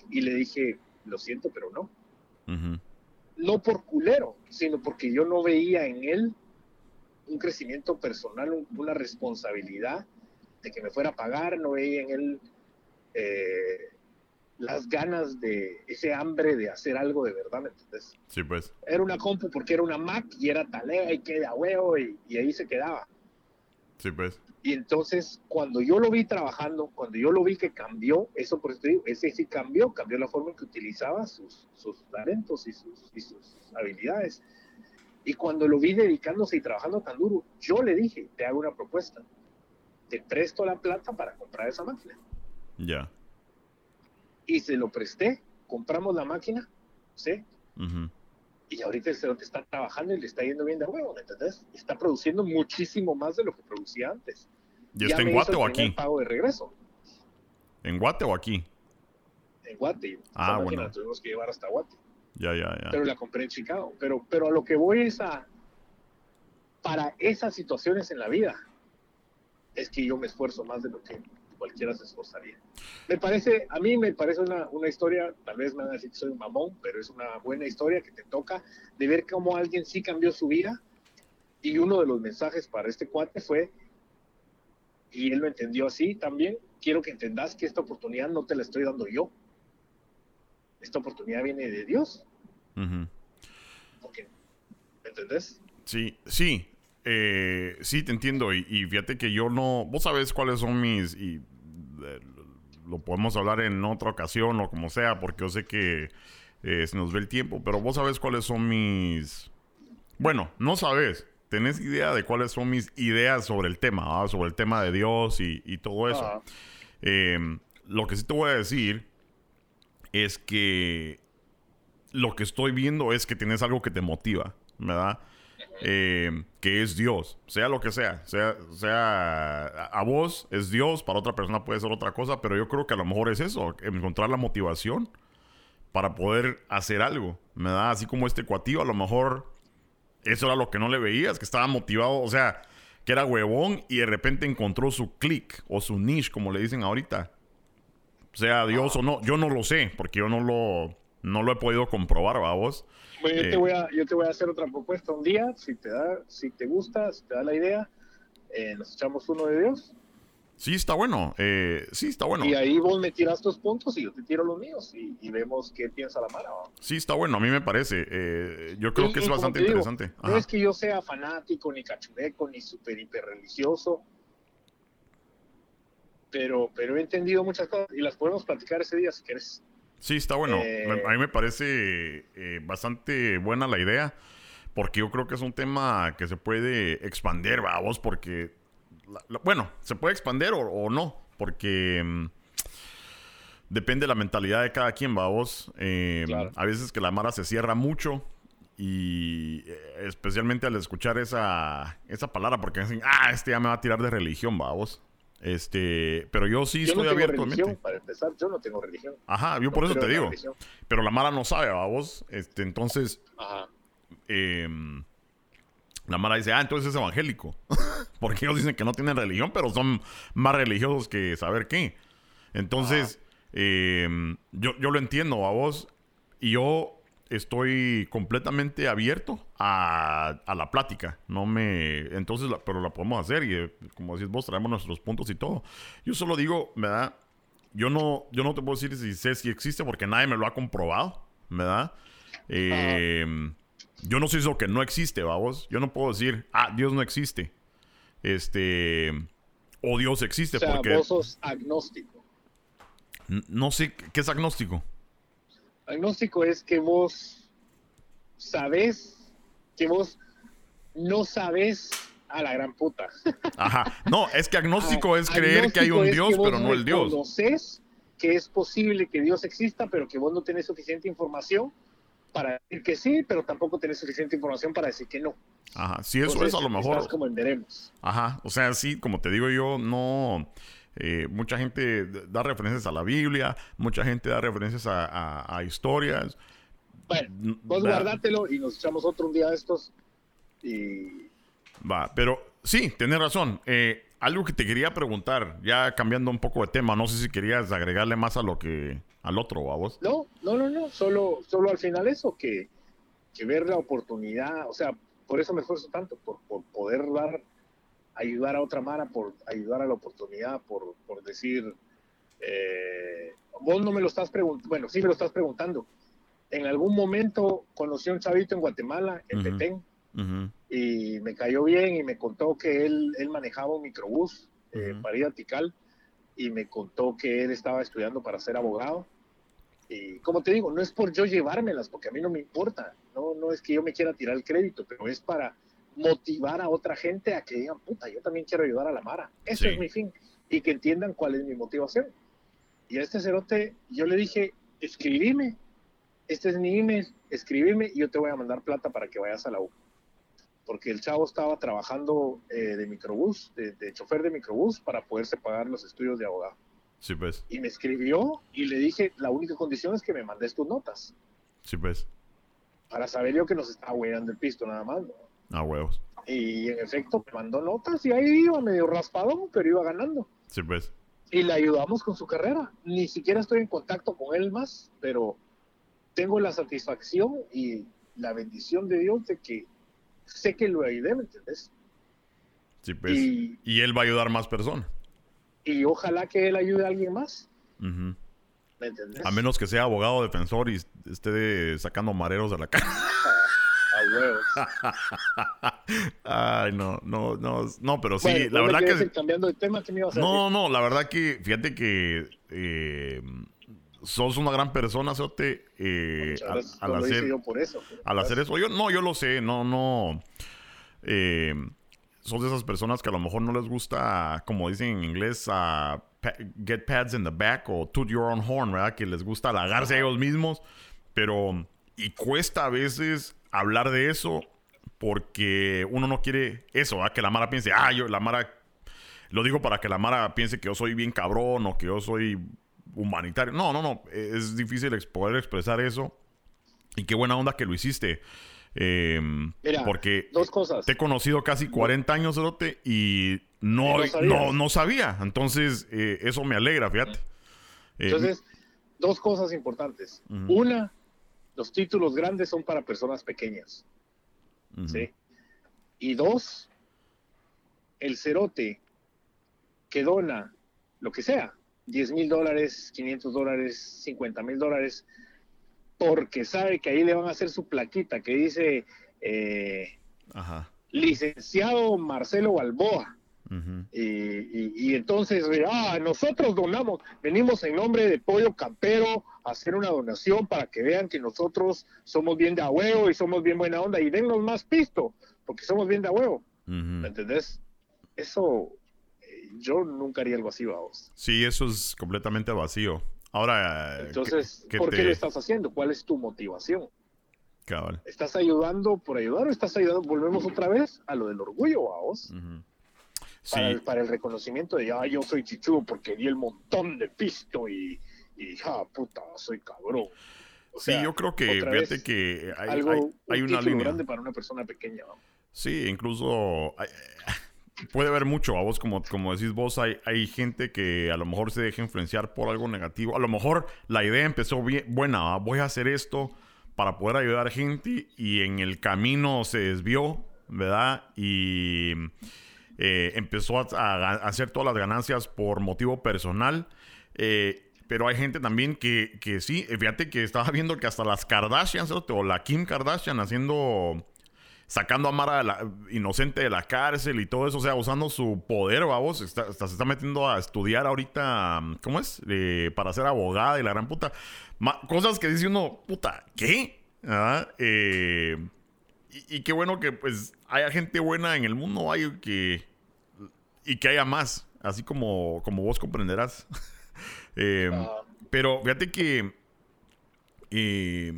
y le dije, lo siento, pero no. No por culero, sino porque yo no veía en él un crecimiento personal, una responsabilidad de que me fuera a pagar, no veía en él eh, las ganas de ese hambre de hacer algo de verdad, ¿me entiendes? Sí, pues. Era una compu porque era una Mac y era talega y queda huevo y, y ahí se quedaba. Sí, pues. Y entonces, cuando yo lo vi trabajando, cuando yo lo vi que cambió, eso por eso te digo, ese sí cambió, cambió la forma en que utilizaba sus, sus talentos y sus, y sus habilidades. Y cuando lo vi dedicándose y trabajando tan duro, yo le dije, te hago una propuesta te presto la plata para comprar esa máquina. Ya. Y se lo presté, compramos la máquina, ¿sí? Y ahorita el cerote está trabajando y le está yendo bien de huevo, ¿me entendés? Está produciendo muchísimo más de lo que producía antes. ¿Y está en Guate o aquí? pago de regreso. ¿En Guate o aquí? En Guate. Ah, bueno. La tuvimos que llevar hasta Guate. Ya, ya, ya. Pero la compré en Chicago. Pero, pero a lo que voy es a. Para esas situaciones en la vida, es que yo me esfuerzo más de lo que cualquiera se esforzaría. Me parece, a mí me parece una, una historia, tal vez me van a decir que soy un mamón, pero es una buena historia que te toca de ver cómo alguien sí cambió su vida. Y uno de los mensajes para este cuate fue, y él lo entendió así también. Quiero que entendas que esta oportunidad no te la estoy dando yo. Esta oportunidad viene de Dios. ¿Me entendés? Sí, sí. Eh, sí, te entiendo. Y, fíjate que yo no. Vos sabés cuáles son mis. Y lo podemos hablar en otra ocasión o como sea, porque yo sé que eh, se nos ve el tiempo. Pero vos sabés cuáles son mis. Bueno, no sabes tenés idea de cuáles son mis ideas sobre el tema, sobre el tema de Dios y, todo eso. Em, lo que sí te voy a decir es que lo que estoy viendo es que tienes algo que te motiva, ¿verdad? Em, que es Dios, sea lo que sea, sea, sea a vos es Dios, para otra persona puede ser otra cosa, pero yo creo que a lo mejor es eso, encontrar la motivación para poder hacer algo, ¿verdad? Así como este cuatillo, a lo mejor eso era lo que no le veías, que estaba motivado, o sea, que era huevón y de repente encontró su click o su niche, como le dicen ahorita. Sea Dios o no, yo no lo sé, porque yo no lo, no lo he podido comprobar, vamos. Bueno, yo, te voy a, yo te voy a hacer otra propuesta un día, si te da, si te gusta, si te da la idea, eh, nos echamos uno de Dios Sí, está bueno. Eh, sí, está bueno. Y ahí vos me tiras tus puntos y yo te tiro los míos y, vemos qué piensa la mara. Sí, está bueno. A mí me parece. Eh, yo creo que es bastante interesante. No es que yo sea fanático, ni cachureco, ni súper hiper religioso. Pero, pero he entendido muchas cosas y las podemos platicar ese día si quieres. Sí, está bueno. Eh, a mí me parece bastante buena la idea. Porque yo creo que es un tema que se puede expandir, vamos, porque bueno, se puede expandir o, no, porque mm, depende de la mentalidad de cada quien, va vos. Eh, a veces que la mara se cierra mucho y eh, especialmente al escuchar esa, esa palabra, porque dicen, ah, este ya me va a tirar de religión, vamos. Este, pero yo sí estoy abierto Para empezar, yo no tengo religión. Ajá, yo por eso te digo. Pero la mara no sabe, vamos. Este, entonces, Ajá. Em, la Mara dice, ah, entonces es evangélico. (laughs) Porque ellos dicen que no tienen religión, pero son más religiosos que saber qué. Entonces, em, yo, yo lo entiendo a vos. Y yo estoy completamente abierto a, la plática. No me. Entonces, pero la podemos hacer. Y eh, como decís vos, traemos nuestros puntos y todo. Yo solo digo, ¿verdad? Yo no, yo no te puedo decir si sé si existe porque nadie me lo ha comprobado, ¿verdad? Eh, yo no sé eso que no existe, vamos. Yo no puedo decir, ah, Dios no existe. Este. O Dios existe. O sea, porque... vos sos agnóstico. No sé, ¿qué es agnóstico? Agnóstico es que vos sabés que vos no sabés a la gran puta. Ajá. No, es que agnóstico es creer que hay un Dios, pero no el Dios. Conoces que es posible que Dios exista, pero que vos no tenés suficiente información para decir que sí, pero tampoco tenés suficiente información para decir que no. Ajá, si eso es a lo mejor. Estás como en veremos. Ajá, o sea, sí, como te digo yo, no. Eh, mucha gente da referencias a la Biblia, mucha gente da referencias a, historias. Bueno, vos guardátelo y nos echamos otro un día de estos. Y. Va, pero sí, tenés razón. Eh, algo que te quería preguntar, ya cambiando un poco de tema, no sé si querías agregarle más a lo que al otro, a vos. No, no, no, no, solo, solo al final eso, que, que ver la oportunidad, o sea, por eso me esfuerzo tanto, por, por poder dar, ayudar a otra Mara, por ayudar a la oportunidad, por, por decir, eh, vos no me lo estás preguntando, bueno, sí me lo estás preguntando. En algún momento conocí a un chavito en Guatemala, en Petén, y me cayó bien y me contó que él, él manejaba un microbús eh, para ir a Tikal y me contó que él estaba estudiando para ser abogado. Y como te digo, no es por yo llevármelas, porque a mí no me importa, no, no es que yo me quiera tirar el crédito, pero es para motivar a otra gente a que digan, puta, yo también quiero ayudar a la Mara. Eso es mi fin. Y que entiendan cuál es mi motivación. Y a este cerote yo le dije, escribime, este es mi email, escribime y yo te voy a mandar plata para que vayas a la U porque el chavo estaba trabajando eh, de microbús, de, chofer de microbús, para poderse pagar los estudios de abogado. Sí, pues. Y me escribió y le dije, la única condición es que me mandes tus notas. Sí, pues. Para saber yo que nos estaba hueando el pisto nada más. ¿no? Ah, huevos. Y en efecto me mandó notas y ahí iba medio raspadón, pero iba ganando. Sí, pues. Y le ayudamos con su carrera. Ni siquiera estoy en contacto con él más, pero tengo la satisfacción y la bendición de Dios de que sé que lo ayudé, ¿me entiendes? Sí, pues. Y, él va a ayudar más personas. y ojalá que él ayude a alguien más. ¿Me entendés? A menos que sea abogado defensor y esté sacando mareros de la cara. (laughs) Huevos. Ay, no, no, no, no, pero sí, Bueno, la me verdad que... ir cambiando de tema, ¿qué me ibas a No, decir? no, la verdad que, fíjate que eh, sos una gran persona, Sote, eh, al, gracias. al hacer, yo por eso. al hacer eso. Yo, no, yo lo sé, no, no. eh, sos de esas personas que a lo mejor no les gusta, como dicen en inglés, a get pads in the back o toot your own horn, ¿verdad? Que les gusta halagarse a ellos mismos, pero y cuesta a veces hablar de eso porque uno no quiere eso, ¿verdad? Que la Mara piense, ah, yo, la Mara, lo digo para que la Mara piense que yo soy bien cabrón o que yo soy humanitario. No, no, no, es difícil poder expresar eso. Y qué buena onda que lo hiciste. Eh, Mira, porque Dos cosas. te he conocido casi 40 años, Cerote, y no, Y no no, no sabía. Entonces, eh, eso me alegra, fíjate. Eh, Entonces, dos cosas importantes. Ujú. Una, los títulos grandes son para personas pequeñas. ¿sí? Y dos, el cerote que dona lo que sea, 10 mil dólares, 500 dólares, 50 mil dólares, porque sabe que ahí le van a hacer su plaquita que dice eh, Ajá. licenciado Marcelo Balboa. Y, y- y entonces, ah, nosotros donamos, venimos en nombre de Pollo Campero hacer una donación para que vean que nosotros somos bien de a huevo y somos bien buena onda y dennos más pisto, porque somos bien de a huevo, ¿me ujú. entendés? Eso, eh, yo nunca haría algo así, vamos. Sí, eso es completamente vacío. Ahora, Entonces, que- que ¿por qué lo estás haciendo? ¿Cuál es tu motivación? cabal. ¿Estás ayudando por ayudar o estás ayudando? Volvemos otra vez a lo del orgullo, vamos. El, Sí, para el reconocimiento de, ah, yo soy chichudo porque di el montón de pisto y, ah, puta, soy cabrón. O sí, yo creo que, fíjate que hay, algo, hay- un hay una título línea. grande para una persona pequeña. ¿no? Sí, incluso hay- (laughs) puede haber mucho a vos, como, como decís vos, hay, hay gente que a lo mejor se deja influenciar por algo negativo. A lo mejor la idea empezó bien, buena, voy a hacer esto para poder ayudar gente y en el camino se desvió, ¿verdad? Y eh, empezó a, a a hacer todas las ganancias por motivo personal. Eh, pero hay gente también que, que sí, eh, fíjate que estaba viendo que hasta las Kardashian, o la Kim Kardashian haciendo sacando a Mara la- inocente de la cárcel y todo eso, o sea, usando su poder, vamos, está, hasta se está metiendo a estudiar ahorita, ¿cómo es? Eh, para ser abogada y la gran puta. Cosas que dice uno, puta, ¿qué? ¿Ah? Eh, y, y qué bueno que pues haya gente buena en el mundo, hay que y que haya más, así como, como vos comprenderás. (laughs) Eh, Ah, pero fíjate que eh,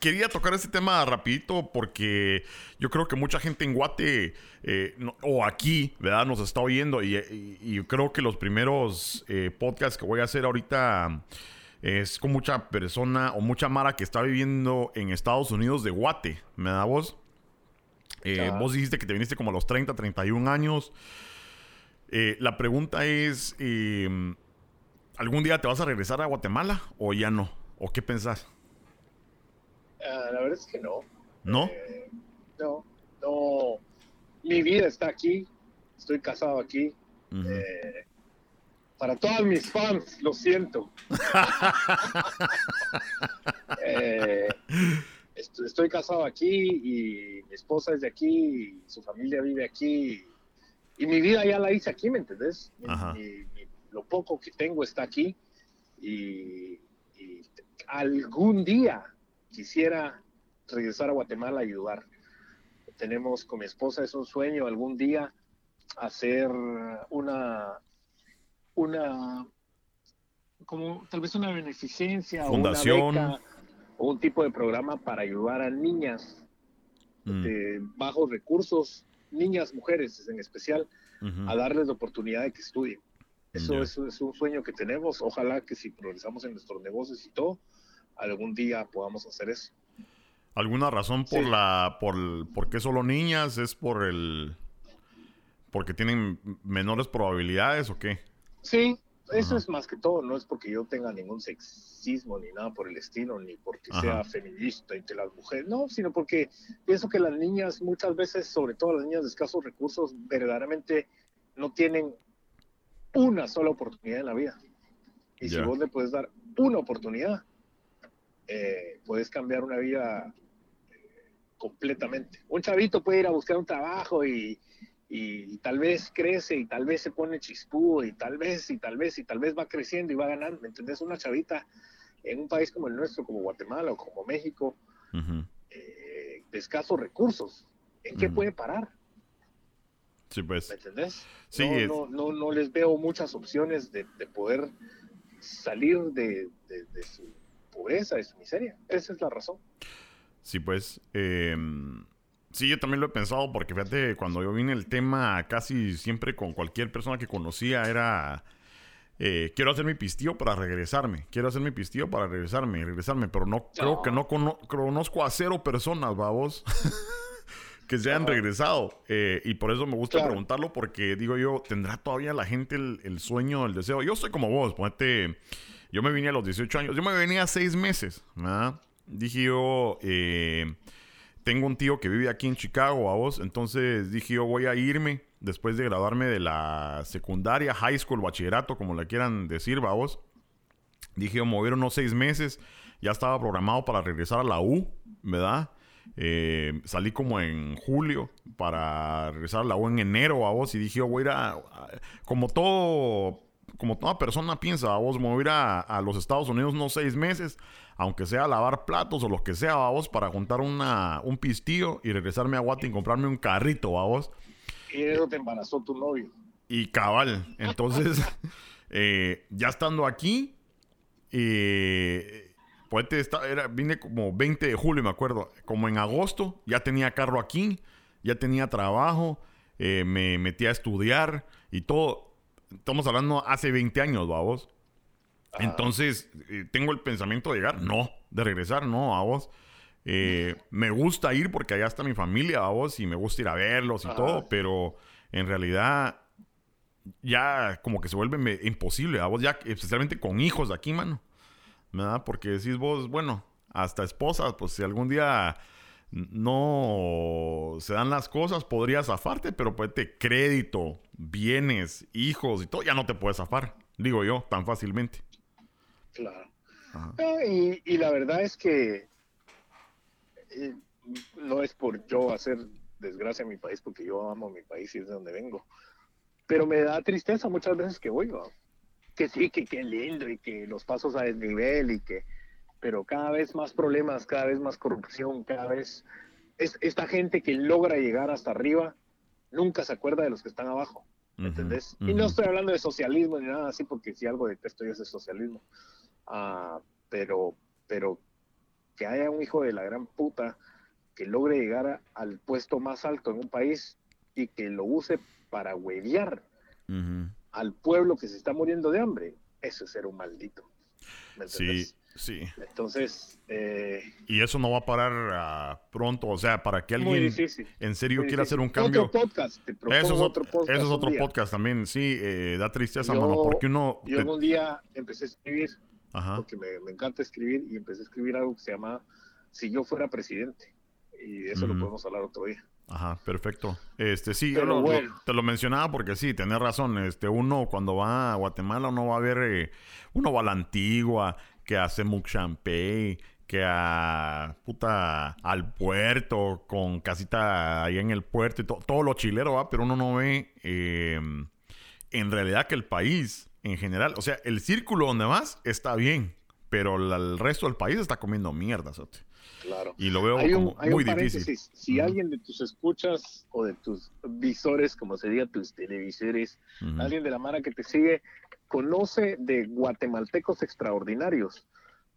quería tocar este tema rapidito porque yo creo que mucha gente en Guate eh, no- o aquí, ¿verdad? Nos está oyendo y, y- y creo que los primeros podcasts que voy a hacer ahorita es con mucha persona o mucha mara que está viviendo en Estados Unidos de Guate, ¿me da vos? Eh, Ah. Vos dijiste que te viniste como a los 30, 31 años. Eh, la pregunta es, eh, ¿algún día te vas a regresar a Guatemala o ya no? ¿O qué pensás? ah, la verdad es que no. ¿No? Eh, no, no. Mi vida está aquí. Estoy casado aquí. Eh, para todos mis fans, lo siento. (laughs) Eh, est- estoy casado aquí y mi esposa es de aquí y su familia vive aquí. Y mi vida ya la hice aquí, ¿me entendés? Mi- lo poco que tengo está aquí y, y algún día quisiera regresar a Guatemala a ayudar. Tenemos con mi esposa, es un sueño algún día hacer una, una, como tal vez una beneficencia Fundación. o una beca o un tipo de programa para ayudar a niñas Mm, de bajos recursos, niñas, mujeres en especial, a darles la oportunidad de que estudien. Eso es, es un sueño que tenemos. Ojalá que si progresamos en nuestros negocios y todo, algún día podamos hacer eso. ¿Alguna razón por Sí. la por, por qué solo niñas? ¿Es por el porque tienen menores probabilidades o qué? Sí, eso Ajá. es más que todo. No es porque yo tenga ningún sexismo ni nada por el estilo, ni porque Ajá. sea feminista y que las mujeres, no, sino porque pienso que las niñas muchas veces, sobre todo las niñas de escasos recursos, verdaderamente no tienen una sola oportunidad en la vida. Y si vos le puedes dar una oportunidad, eh, puedes cambiar una vida eh, completamente. Un chavito puede ir a buscar un trabajo y, y, tal vez crece y tal vez se pone chispudo y tal vez y tal vez y tal vez va creciendo y va ganando. ¿Me entendés? Una chavita en un país como el nuestro, como Guatemala o como México, eh, de escasos recursos, ¿en qué puede parar? Sí, pues. ¿Me entendés? no, no, no, les veo muchas opciones de, poder salir de, su pobreza, de su miseria. Esa es la razón. Sí, pues. Em, sí, yo también lo he pensado porque fíjate, cuando yo vine el tema casi siempre con cualquier persona que conocía era... Eh, quiero hacer mi pistillo para regresarme. Quiero hacer mi pistillo para regresarme, regresarme. Pero no, creo que no conozco a cero personas, babos. (laughs) que se hayan regresado. Eh, y por eso me gusta preguntarlo, porque digo yo, ¿tendrá todavía la gente el, sueño, el deseo? Yo soy como vos, ponete, yo me vine a los 18 años, yo me venía a seis meses, Dije yo, eh, tengo un tío que vive aquí en Chicago, a vos, entonces dije yo, voy a irme después de graduarme de la secundaria, high school, bachillerato, como le quieran decir, a vos. Dije yo, me voy unos seis meses, ya estaba programado para regresar a la U, ¿verdad? Eh, salí como en julio para regresar a la U en enero a vos y dije, voy a ir a, como todo, como toda persona piensa, a vos, me voy a ir a, los Estados Unidos unos seis meses, aunque sea a lavar platos o lo que sea, a vos, para juntar una, un pistillo y regresarme a Guate y comprarme un carrito, a vos. Y eso te embarazó tu novio. Y cabal, entonces, (laughs) eh, ya estando aquí, eh, pues era, vine como 20 de julio, me acuerdo. Como en agosto, ya tenía carro aquí, ya tenía trabajo, eh, me metí a estudiar y todo. Estamos hablando hace 20 años, vamos. Entonces, eh, tengo el pensamiento de llegar, no, de regresar, no, a vos. Eh, me gusta ir porque allá está mi familia, a vos, y me gusta ir a verlos y todo, pero en realidad ya como que se vuelve imposible, a vos, ya especialmente con hijos de aquí, mano. ¿Verdad? Porque decís vos, bueno, hasta esposas, pues si algún día no se dan las cosas, podrías zafarte, pero pues te crédito, bienes, hijos y todo, ya no te puedes zafar, digo yo, tan fácilmente. Claro. y, la verdad es que eh, no es por yo hacer desgracia a mi país, porque yo amo mi país y es de donde vengo, pero me da tristeza muchas veces que voy, ¿no? Que sí, que qué lindo y que los pasos a desnivel y que, pero cada vez más problemas, cada vez más corrupción, cada vez es esta gente que logra llegar hasta arriba nunca se acuerda de los que están abajo, ¿entendés? Y no estoy hablando de socialismo ni nada así, porque si algo detesto yo es el socialismo, ah, pero, pero que haya un hijo de la gran puta que logre llegar al puesto más alto en un país y que lo use para huevear al pueblo que se está muriendo de hambre, eso es ser un maldito. sí, sí. Entonces... Eh, y eso no va a parar ah, pronto, o sea, para que alguien en serio quiera hacer un cambio... Otro podcast, te eso es otro podcast. Eso es otro podcast también, sí, eh, da tristeza, mano, porque uno... Yo un día empecé a escribir, porque me, me, encanta escribir, y empecé a escribir algo que se llama Si yo fuera presidente, y de eso lo podemos hablar otro día. Ajá, perfecto. Este, sí, yo te lo mencionaba porque sí, tenés razón. Este, uno cuando va a Guatemala, uno va a ver, eh, uno va a la antigua, que hace Champagne, que a puta al puerto, con casita ahí en el puerto y todo lo chilero va, pero uno no ve em, en realidad que el país en general, o sea, el círculo donde vas está bien, pero el resto del país está comiendo mierda, ¿sabes? Claro. Y lo veo como muy difícil. Si alguien de tus escuchas o de tus visores, como sería tus televisores, alguien de la mara que te sigue, conoce de guatemaltecos extraordinarios,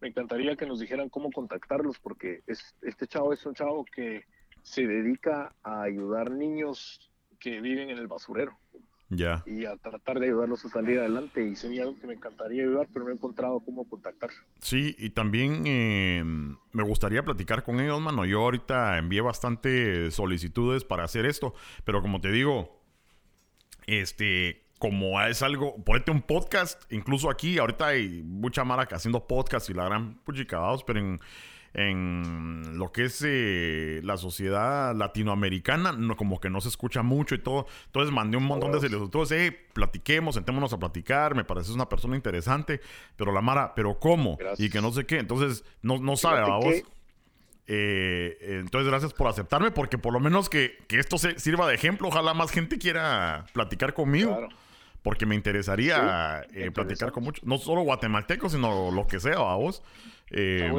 me encantaría que nos dijeran cómo contactarlos, porque es, este chavo es un chavo que se dedica a ayudar niños que viven en el basurero. Y a tratar de ayudarlos a salir adelante. Y sería algo que me encantaría ayudar, pero no he encontrado cómo contactar. Sí, y también eh, me gustaría platicar con ellos, mano. Yo ahorita envié bastante solicitudes para hacer esto, pero como te digo, este, como es algo, ponete un podcast, incluso aquí, ahorita hay mucha mara haciendo podcast y la gran puchicados, pero en, en lo que es eh, la sociedad latinoamericana, no, como que no se escucha mucho y todo. Entonces mandé un montón de solicitudes, eh, platiquemos, sentémonos a platicar, me parece una persona interesante, pero la Mara, ¿pero cómo? Y que no sé qué. Entonces, no, no sabe, a vos. Eh, entonces, gracias por aceptarme, porque por lo menos que, esto se sirva de ejemplo. Ojalá más gente quiera platicar conmigo. Porque me interesaría eh, platicar con muchos, no solo guatemaltecos, sino lo que sea, a vos. Eh,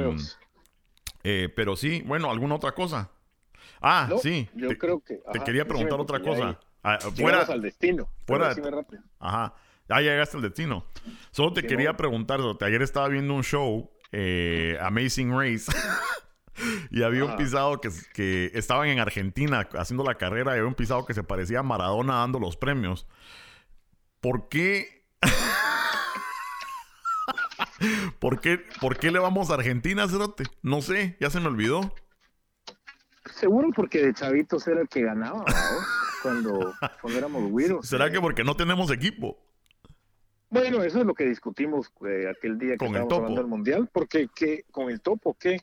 eh, pero sí, bueno, ¿alguna otra cosa? Ah, sí. Yo creo que. te quería preguntar otra cosa. Ah, fuera al destino. Fuera. Ajá. Ya llegaste al destino. Solo te quería preguntar, ayer estaba viendo un show, eh, Amazing Race. (laughs) y había un pisado que, que estaban en Argentina haciendo la carrera y había un pisado que se parecía a Maradona dando los premios. ¿Por qué (laughs) ¿Por qué, ¿Por qué le vamos a Argentina, Cerote? No sé, ya se me olvidó. Seguro porque de chavitos era el que ganaba, cuando, cuando éramos güiros. ¿Será que porque no tenemos equipo? Bueno, eso es lo que discutimos eh, aquel día que estábamos hablando del Mundial, porque ¿qué, con el topo, ¿qué?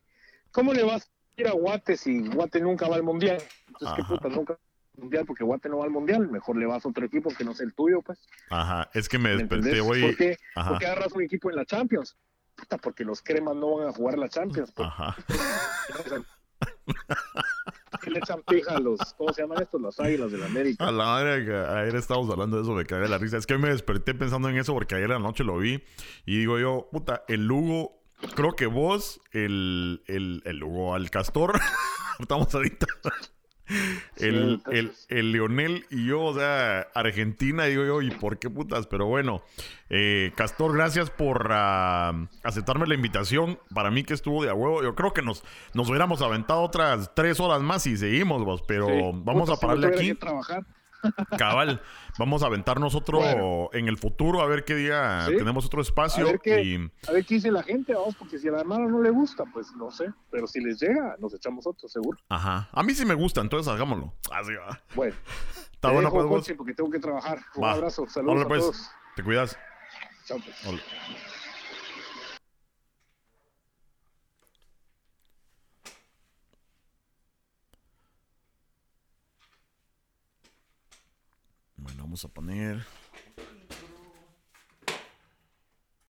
¿Cómo le vas a ir a Guate si Guate nunca va al Mundial? Entonces, ¿qué puta? Nunca mundial porque Guate no va al mundial, mejor le vas a otro equipo que no sea el tuyo, pues. Ajá, es que me desperté hoy. ¿Por qué, ¿Por qué agarras un equipo en la Champions? Puta, porque los cremas no van a jugar la Champions. Pues. Ajá. (laughs) ¿Qué le echan pija a los, ¿cómo se llaman estos? Las águilas de la América. A la madre que ayer estábamos hablando de eso, me cae de la risa. Es que me desperté pensando en eso porque ayer la noche lo vi y digo yo, puta, el Lugo, creo que vos, el, el, el Lugo al Castor, (laughs) estamos ahorita (laughs) el, el, el, Leonel y yo, o sea, Argentina, digo yo, ¿y por qué putas? Pero bueno, eh, Castor, gracias por ah, aceptarme la invitación. Para mí que estuvo de a huevo. Yo creo que nos, nos hubiéramos aventado otras tres horas más y seguimos, vos, pero vamos a pararle aquí. Cabal, vamos a aventarnos otro en el futuro, a ver qué día tenemos otro espacio. A ver, qué, y... a ver qué dice la gente, vamos, porque si a la hermana no le gusta, pues no sé. Pero si les llega, nos echamos otro, seguro. Ajá. A mí sí me gusta, entonces hagámoslo. Así va. Bueno. Está bueno, pues. porque tengo que trabajar. Un abrazo. Saludos a pues. todos. Te cuidas. Chao, pues. Bueno, vamos a poner